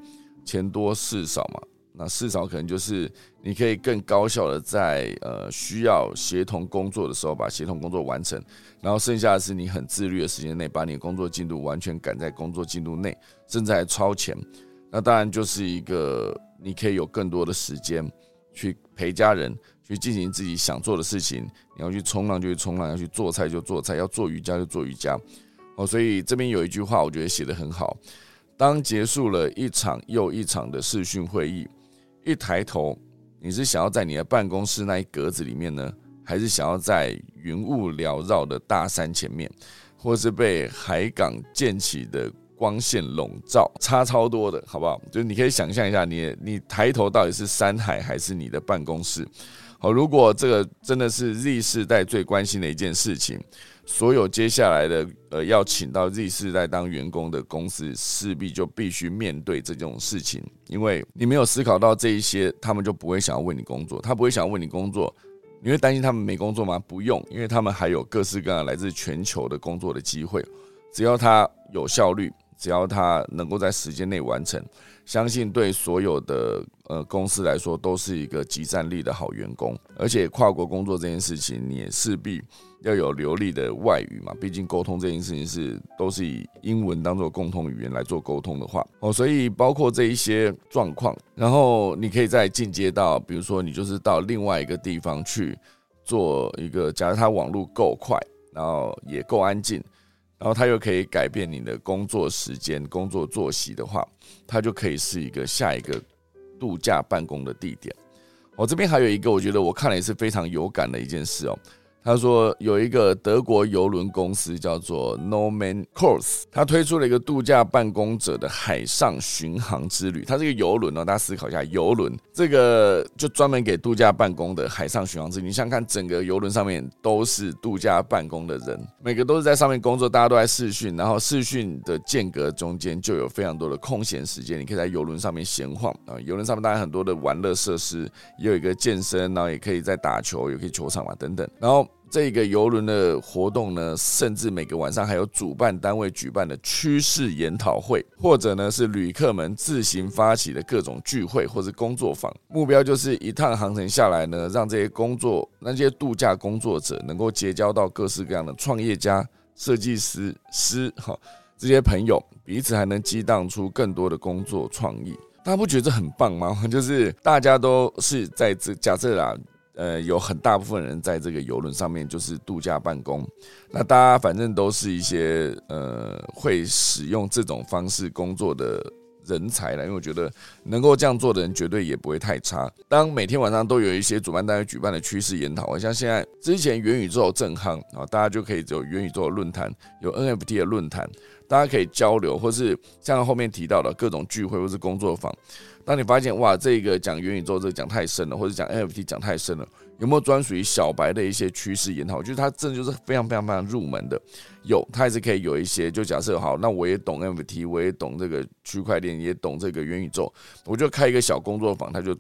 钱多事少嘛。那事少可能就是你可以更高效的在呃需要协同工作的时候把协同工作完成，然后剩下的是你很自律的时间内把你的工作进度完全赶在工作进度内，甚至还超前。那当然就是一个你可以有更多的时间去陪家人。去进行自己想做的事情，你要去冲浪就去冲浪，要去做菜就做菜，要做瑜伽就做瑜伽。哦，所以这边有一句话，我觉得写得很好：当结束了一场又一场的视讯会议，一抬头，你是想要在你的办公室那一格子里面呢，还是想要在云雾缭绕的大山前面，或是被海港溅起的？光线笼罩，差超多的，好不好？就是你可以想象一下，你你抬头到底是山海还是你的办公室？好，如果这个真的是 Z 世代最关心的一件事情，所有接下来的呃要请到 Z 世代当员工的公司，势必就必须面对这种事情，因为你没有思考到这一些，他们就不会想要为你工作，他不会想要为你工作，你会担心他们没工作吗？不用，因为他们还有各式各样来自全球的工作的机会，只要他有效率。只要他能够在时间内完成，相信对所有的呃公司来说都是一个集战力的好员工。而且跨国工作这件事情，你也势必要有流利的外语嘛，毕竟沟通这件事情是都是以英文当做共同语言来做沟通的话哦，所以包括这一些状况，然后你可以再进阶到，比如说你就是到另外一个地方去做一个，假如它网络够快，然后也够安静。然后它又可以改变你的工作时间、工作作息的话，它就可以是一个下一个度假办公的地点。我这边还有一个，我觉得我看了也是非常有感的一件事哦。他说有一个德国邮轮公司叫做 Norman Course，他推出了一个度假办公者的海上巡航之旅。它是一个游轮哦，大家思考一下，游轮这个就专门给度假办公的海上巡航之旅。你想看整个游轮上面都是度假办公的人，每个都是在上面工作，大家都在视讯，然后视讯的间隔中间就有非常多的空闲时间，你可以在游轮上面闲晃啊。游轮上面当然很多的玩乐设施，也有一个健身，然后也可以在打球，也可以球场嘛等等，然后。这个游轮的活动呢，甚至每个晚上还有主办单位举办的趋势研讨会，或者呢是旅客们自行发起的各种聚会或者工作坊。目标就是一趟航程下来呢，让这些工作那些度假工作者能够结交到各式各样的创业家、设计师师哈这些朋友，彼此还能激荡出更多的工作创意。大家不觉得很棒吗？就是大家都是在这假设啦。呃，有很大部分人在这个游轮上面就是度假办公，那大家反正都是一些呃会使用这种方式工作的人才了，因为我觉得能够这样做的人绝对也不会太差。当每天晚上都有一些主办单位举办的趋势研讨，像现在之前元宇宙震撼啊，大家就可以有元宇宙的论坛，有 NFT 的论坛，大家可以交流，或是像后面提到的各种聚会或是工作坊。当你发现哇，这个讲元宇宙这个讲太深了，或者讲 NFT 讲太深了，有没有专属于小白的一些趋势研讨？我觉得它真的就是非常非常非常入门的，有它还是可以有一些。就假设好，那我也懂 NFT，我也懂这个区块链，也懂这个元宇宙，我就开一个小工作坊，他就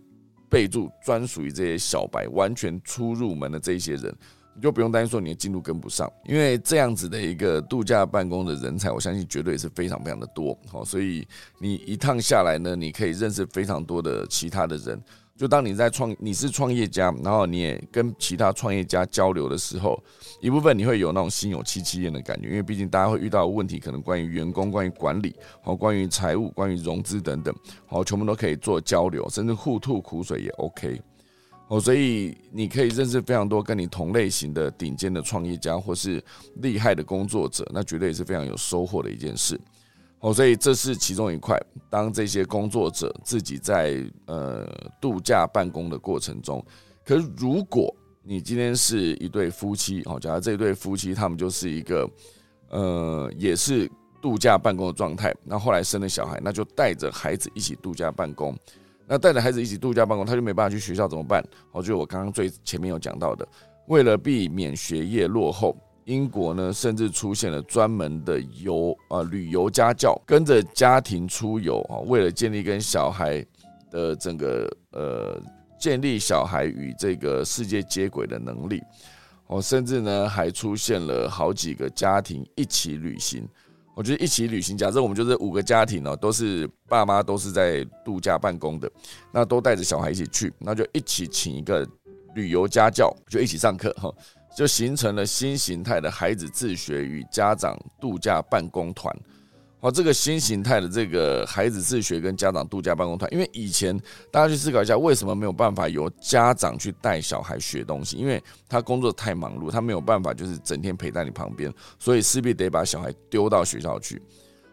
备注专属于这些小白，完全初入门的这些人。你就不用担心说你的进度跟不上，因为这样子的一个度假办公的人才，我相信绝对是非常非常的多。好，所以你一趟下来呢，你可以认识非常多的其他的人。就当你在创，你是创业家，然后你也跟其他创业家交流的时候，一部分你会有那种心有戚戚焉的感觉，因为毕竟大家会遇到问题，可能关于员工、关于管理、好关于财务、关于融资等等，好，全部都可以做交流，甚至互吐苦水也 OK。哦，所以你可以认识非常多跟你同类型的顶尖的创业家，或是厉害的工作者，那绝对也是非常有收获的一件事。哦，所以这是其中一块。当这些工作者自己在呃度假办公的过程中，可是如果你今天是一对夫妻，哦，假如这对夫妻他们就是一个呃也是度假办公的状态，那后来生了小孩，那就带着孩子一起度假办公。那带着孩子一起度假办公，他就没办法去学校怎么办？好，就我刚刚最前面有讲到的，为了避免学业落后，英国呢甚至出现了专门的游啊旅游家教，跟着家庭出游啊，为了建立跟小孩的整个呃建立小孩与这个世界接轨的能力，哦，甚至呢还出现了好几个家庭一起旅行。我觉得一起旅行，假设我们就是五个家庭哦，都是爸妈都是在度假办公的，那都带着小孩一起去，那就一起请一个旅游家教，就一起上课哈，就形成了新形态的孩子自学与家长度假办公团。哦，这个新形态的这个孩子自学跟家长度假办公团，因为以前大家去思考一下，为什么没有办法由家长去带小孩学东西？因为他工作太忙碌，他没有办法就是整天陪在你旁边，所以势必得把小孩丢到学校去。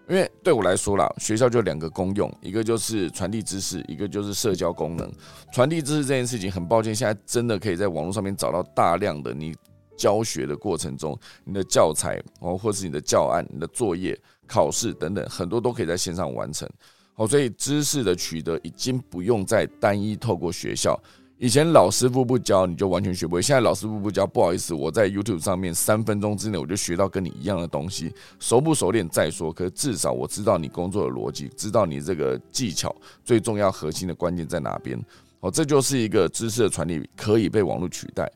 因为对我来说啦，学校就两个功用，一个就是传递知识，一个就是社交功能。传递知识这件事情，很抱歉，现在真的可以在网络上面找到大量的你教学的过程中，你的教材哦，或是你的教案、你的作业。考试等等，很多都可以在线上完成。好，所以知识的取得已经不用再单一透过学校。以前老师傅不教你就完全学不会，现在老师傅不教，不好意思，我在 YouTube 上面三分钟之内我就学到跟你一样的东西。熟不熟练再说，可是至少我知道你工作的逻辑，知道你这个技巧最重要核心的关键在哪边。好，这就是一个知识的传递可以被网络取代。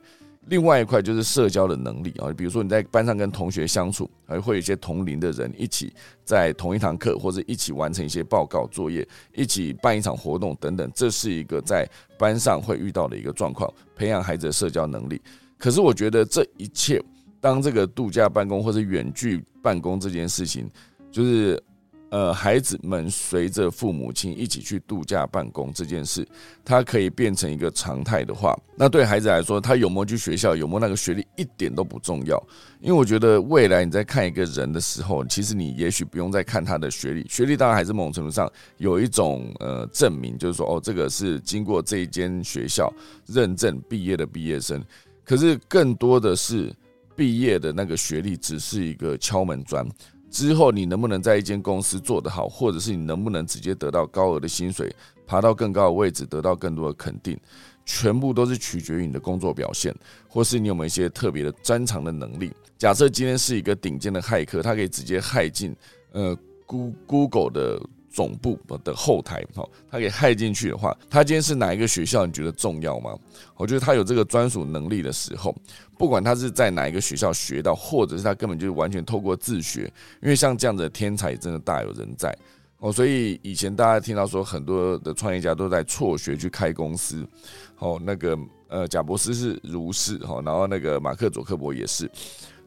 另外一块就是社交的能力啊，比如说你在班上跟同学相处，还会有一些同龄的人一起在同一堂课，或者一起完成一些报告作业，一起办一场活动等等，这是一个在班上会遇到的一个状况，培养孩子的社交能力。可是我觉得这一切，当这个度假办公或者远距办公这件事情，就是。呃，孩子们随着父母亲一起去度假办公这件事，它可以变成一个常态的话，那对孩子来说，他有没有去学校，有没有那个学历，一点都不重要。因为我觉得未来你在看一个人的时候，其实你也许不用再看他的学历，学历当然还是某种程度上有一种呃证明，就是说哦，这个是经过这一间学校认证毕业的毕业生。可是更多的是毕业的那个学历只是一个敲门砖。之后你能不能在一间公司做得好，或者是你能不能直接得到高额的薪水，爬到更高的位置，得到更多的肯定，全部都是取决于你的工作表现，或是你有没有一些特别的专长的能力。假设今天是一个顶尖的骇客，他可以直接骇进呃 Google 的总部的后台，哈，他给害进去的话，他今天是哪一个学校？你觉得重要吗？我觉得他有这个专属能力的时候，不管他是在哪一个学校学到，或者是他根本就完全透过自学，因为像这样的天才真的大有人在哦。所以以前大家听到说很多的创业家都在辍学去开公司，哦，那个呃，贾博士是如是哈，然后那个马克佐克伯也是。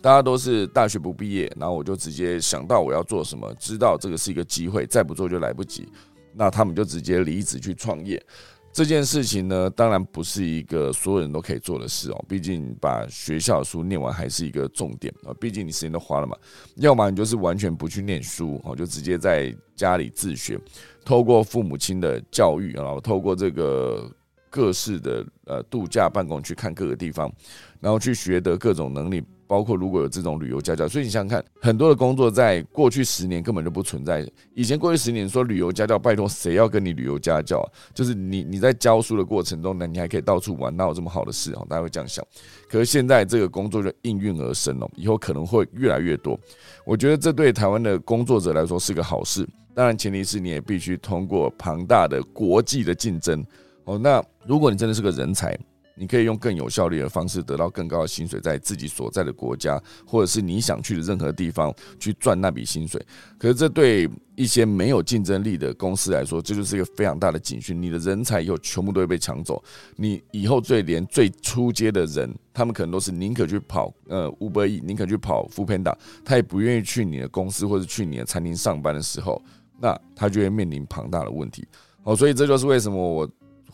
大家都是大学不毕业，然后我就直接想到我要做什么，知道这个是一个机会，再不做就来不及。那他们就直接离职去创业。这件事情呢，当然不是一个所有人都可以做的事哦。毕竟把学校书念完还是一个重点啊。毕竟你时间都花了嘛。要么你就是完全不去念书哦，就直接在家里自学，透过父母亲的教育，然后透过这个各式的呃度假办公去看各个地方，然后去学得各种能力。包括如果有这种旅游家教，所以你想想看，很多的工作在过去十年根本就不存在。以前过去十年说旅游家教，拜托谁要跟你旅游家教啊？就是你你在教书的过程中呢，你还可以到处玩，哪有这么好的事啊？大家会这样想。可是现在这个工作就应运而生了，以后可能会越来越多。我觉得这对台湾的工作者来说是个好事。当然前提是你也必须通过庞大的国际的竞争哦。那如果你真的是个人才。你可以用更有效率的方式得到更高的薪水，在自己所在的国家，或者是你想去的任何地方去赚那笔薪水。可是这对一些没有竞争力的公司来说，这就是一个非常大的警讯。你的人才以后全部都会被抢走，你以后最连最初阶的人，他们可能都是宁可去跑呃五百亿，宁可去跑富 Panda，他也不愿意去你的公司或者去你的餐厅上班的时候，那他就会面临庞大的问题。好，所以这就是为什么我。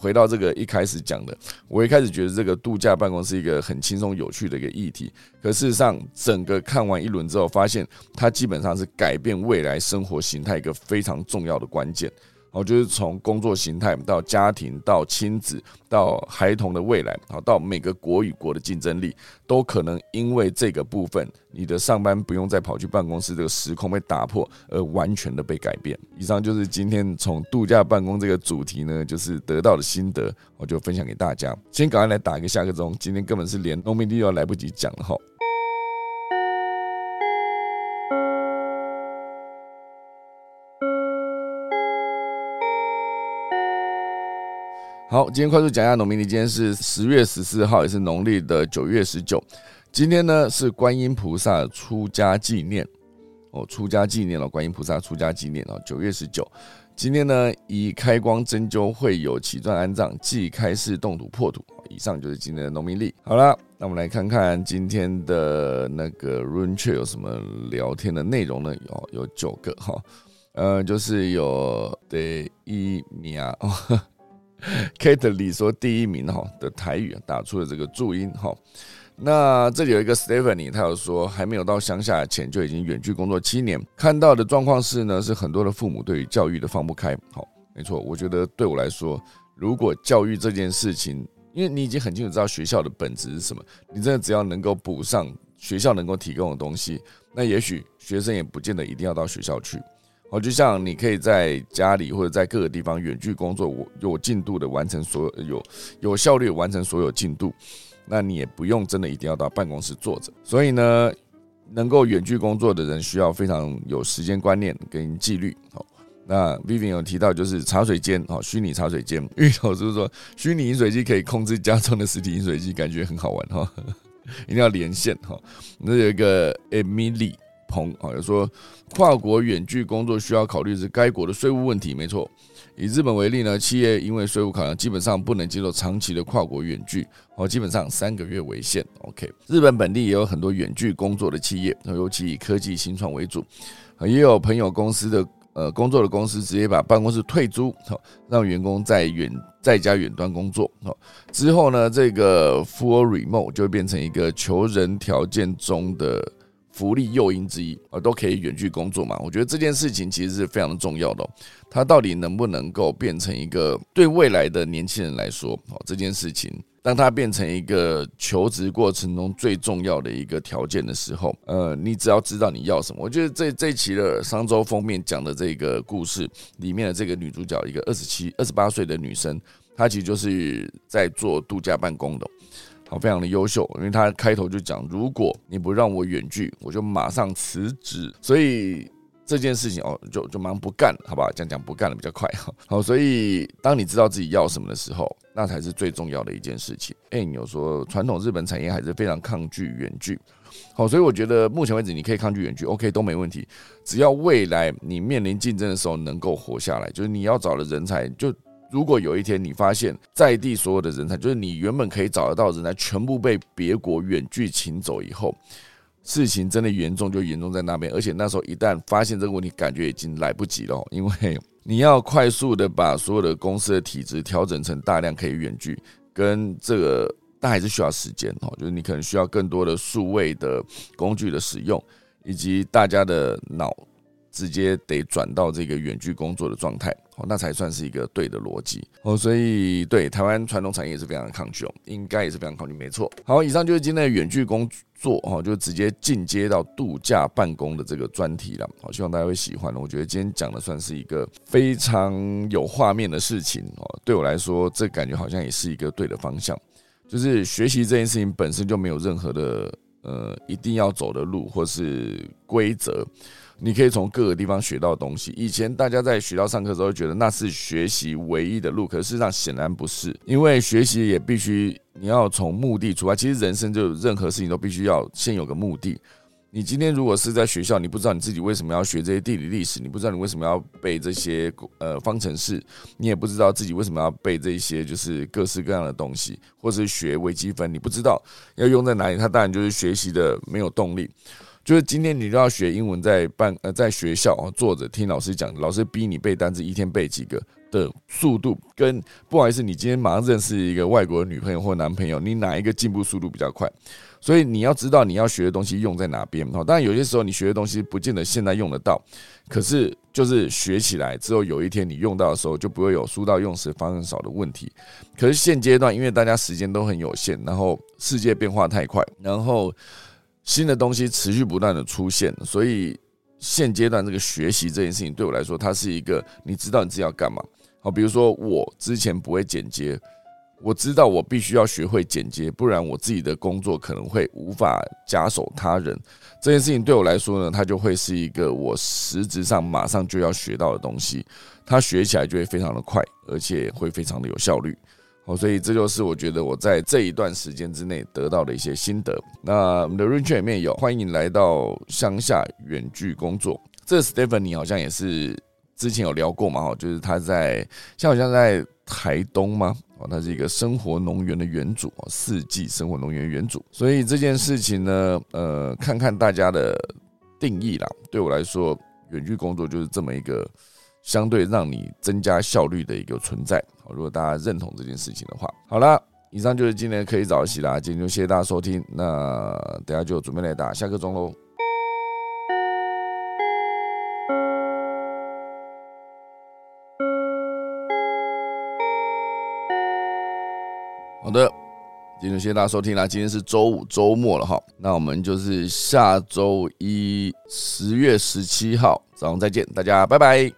回到这个一开始讲的，我一开始觉得这个度假办公是一个很轻松有趣的一个议题，可事实上，整个看完一轮之后，发现它基本上是改变未来生活形态一个非常重要的关键。哦，就是从工作形态到家庭到亲子到孩童的未来，好到每个国与国的竞争力，都可能因为这个部分，你的上班不用再跑去办公室，这个时空被打破而完全的被改变。以上就是今天从度假办公这个主题呢，就是得到的心得，我就分享给大家。先赶快来打一个下个钟，今天根本是连农民地都来不及讲了哈。好，今天快速讲一下农民历。今天是十月十四号，也是农历的九月十九。今天呢是观音菩萨出家纪念哦，出家纪念了观音菩萨出家纪念哦，九月十九。今天呢以开光针灸会有起钻安葬，即开示动土破土。以上就是今天的农民历。好了，那我们来看看今天的那个 Run 却有什么聊天的内容呢？有有九个哈，呃，就是有第一名啊。Kate 里说第一名哈的台语打出了这个注音哈，那这里有一个 Stephanie，他有说还没有到乡下前就已经远距工作七年，看到的状况是呢，是很多的父母对于教育的放不开。好，没错，我觉得对我来说，如果教育这件事情，因为你已经很清楚知道学校的本质是什么，你真的只要能够补上学校能够提供的东西，那也许学生也不见得一定要到学校去。哦，就像你可以在家里或者在各个地方远距工作，我有进度的完成所有有效率完成所有进度，那你也不用真的一定要到办公室坐着。所以呢，能够远距工作的人需要非常有时间观念跟纪律。好，那 Vivian 有提到就是茶水间，哦，虚拟茶水间。芋头是不是说虚拟饮水机可以控制家中的实体饮水机，感觉很好玩哈？一定要连线哈。那有一个 Emily。朋啊，有说跨国远距工作需要考虑是该国的税务问题。没错，以日本为例呢，企业因为税务考量，基本上不能接受长期的跨国远距，哦，基本上三个月为限。OK，日本本地也有很多远距工作的企业，尤其以科技新创为主，也有朋友公司的呃工作的公司直接把办公室退租，好让员工在远在家远端工作。好之后呢，这个 full remote 就会变成一个求人条件中的。福利诱因之一啊，都可以远距工作嘛？我觉得这件事情其实是非常的重要的。它到底能不能够变成一个对未来的年轻人来说，哦，这件事情，当它变成一个求职过程中最重要的一个条件的时候，呃，你只要知道你要什么。我觉得这这期的商周封面讲的这个故事里面的这个女主角，一个二十七、二十八岁的女生，她其实就是在做度假办公的。好，非常的优秀，因为他开头就讲，如果你不让我远距，我就马上辞职。所以这件事情哦，就就忙不干，好吧？讲讲不干了比较快哈。好，所以当你知道自己要什么的时候，那才是最重要的一件事情。哎，你有说传统日本产业还是非常抗拒远距，好，所以我觉得目前为止你可以抗拒远距，OK 都没问题。只要未来你面临竞争的时候能够活下来，就是你要找的人才，就如果有一天你发现在地所有的人才，就是你原本可以找得到人才，全部被别国远距请走以后。事情真的严重，就严重在那边，而且那时候一旦发现这个问题，感觉已经来不及了，因为你要快速的把所有的公司的体制调整成大量可以远距，跟这个但还是需要时间哦，就是你可能需要更多的数位的工具的使用，以及大家的脑直接得转到这个远距工作的状态。哦，那才算是一个对的逻辑哦，所以对台湾传统产业也是非常的抗拒哦，应该也是非常抗拒，没错。好，以上就是今天的远距工作哦，就直接进阶到度假办公的这个专题了。好，希望大家会喜欢。我觉得今天讲的算是一个非常有画面的事情哦，对我来说，这感觉好像也是一个对的方向。就是学习这件事情本身就没有任何的呃一定要走的路或是规则。你可以从各个地方学到东西。以前大家在学校上课的时候，觉得那是学习唯一的路，可事实上显然不是。因为学习也必须你要从目的出发。其实人生就任何事情都必须要先有个目的。你今天如果是在学校，你不知道你自己为什么要学这些地理历史，你不知道你为什么要背这些呃方程式，你也不知道自己为什么要背这些就是各式各样的东西，或是学微积分，你不知道要用在哪里，它当然就是学习的没有动力。就是今天你都要学英文，在办呃在学校坐着听老师讲，老师逼你背单词，一天背几个的速度，跟不好意思，你今天马上认识一个外国女朋友或男朋友，你哪一个进步速度比较快？所以你要知道你要学的东西用在哪边。当然有些时候你学的东西不见得现在用得到，可是就是学起来之后，有一天你用到的时候，就不会有书到用时方恨少的问题。可是现阶段，因为大家时间都很有限，然后世界变化太快，然后。新的东西持续不断的出现，所以现阶段这个学习这件事情对我来说，它是一个你知道你自己要干嘛。好，比如说我之前不会剪接，我知道我必须要学会剪接，不然我自己的工作可能会无法假手他人。这件事情对我来说呢，它就会是一个我实质上马上就要学到的东西，它学起来就会非常的快，而且会非常的有效率。好，所以这就是我觉得我在这一段时间之内得到的一些心得。那我们的 r i c h 里面有欢迎来到乡下远距工作。这 Stephanie 好像也是之前有聊过嘛，哈，就是他在像好像在台东吗？哦，他是一个生活农园的园主，四季生活农园园主。所以这件事情呢，呃，看看大家的定义啦。对我来说，远距工作就是这么一个。相对让你增加效率的一个存在。如果大家认同这件事情的话，好了，以上就是今天的可以早起啦。今天就谢谢大家收听，那等下就准备来打下课钟喽。好的，今天就谢谢大家收听啦。今天是周五周末了哈，那我们就是下周一十月十七号早上再见，大家拜拜。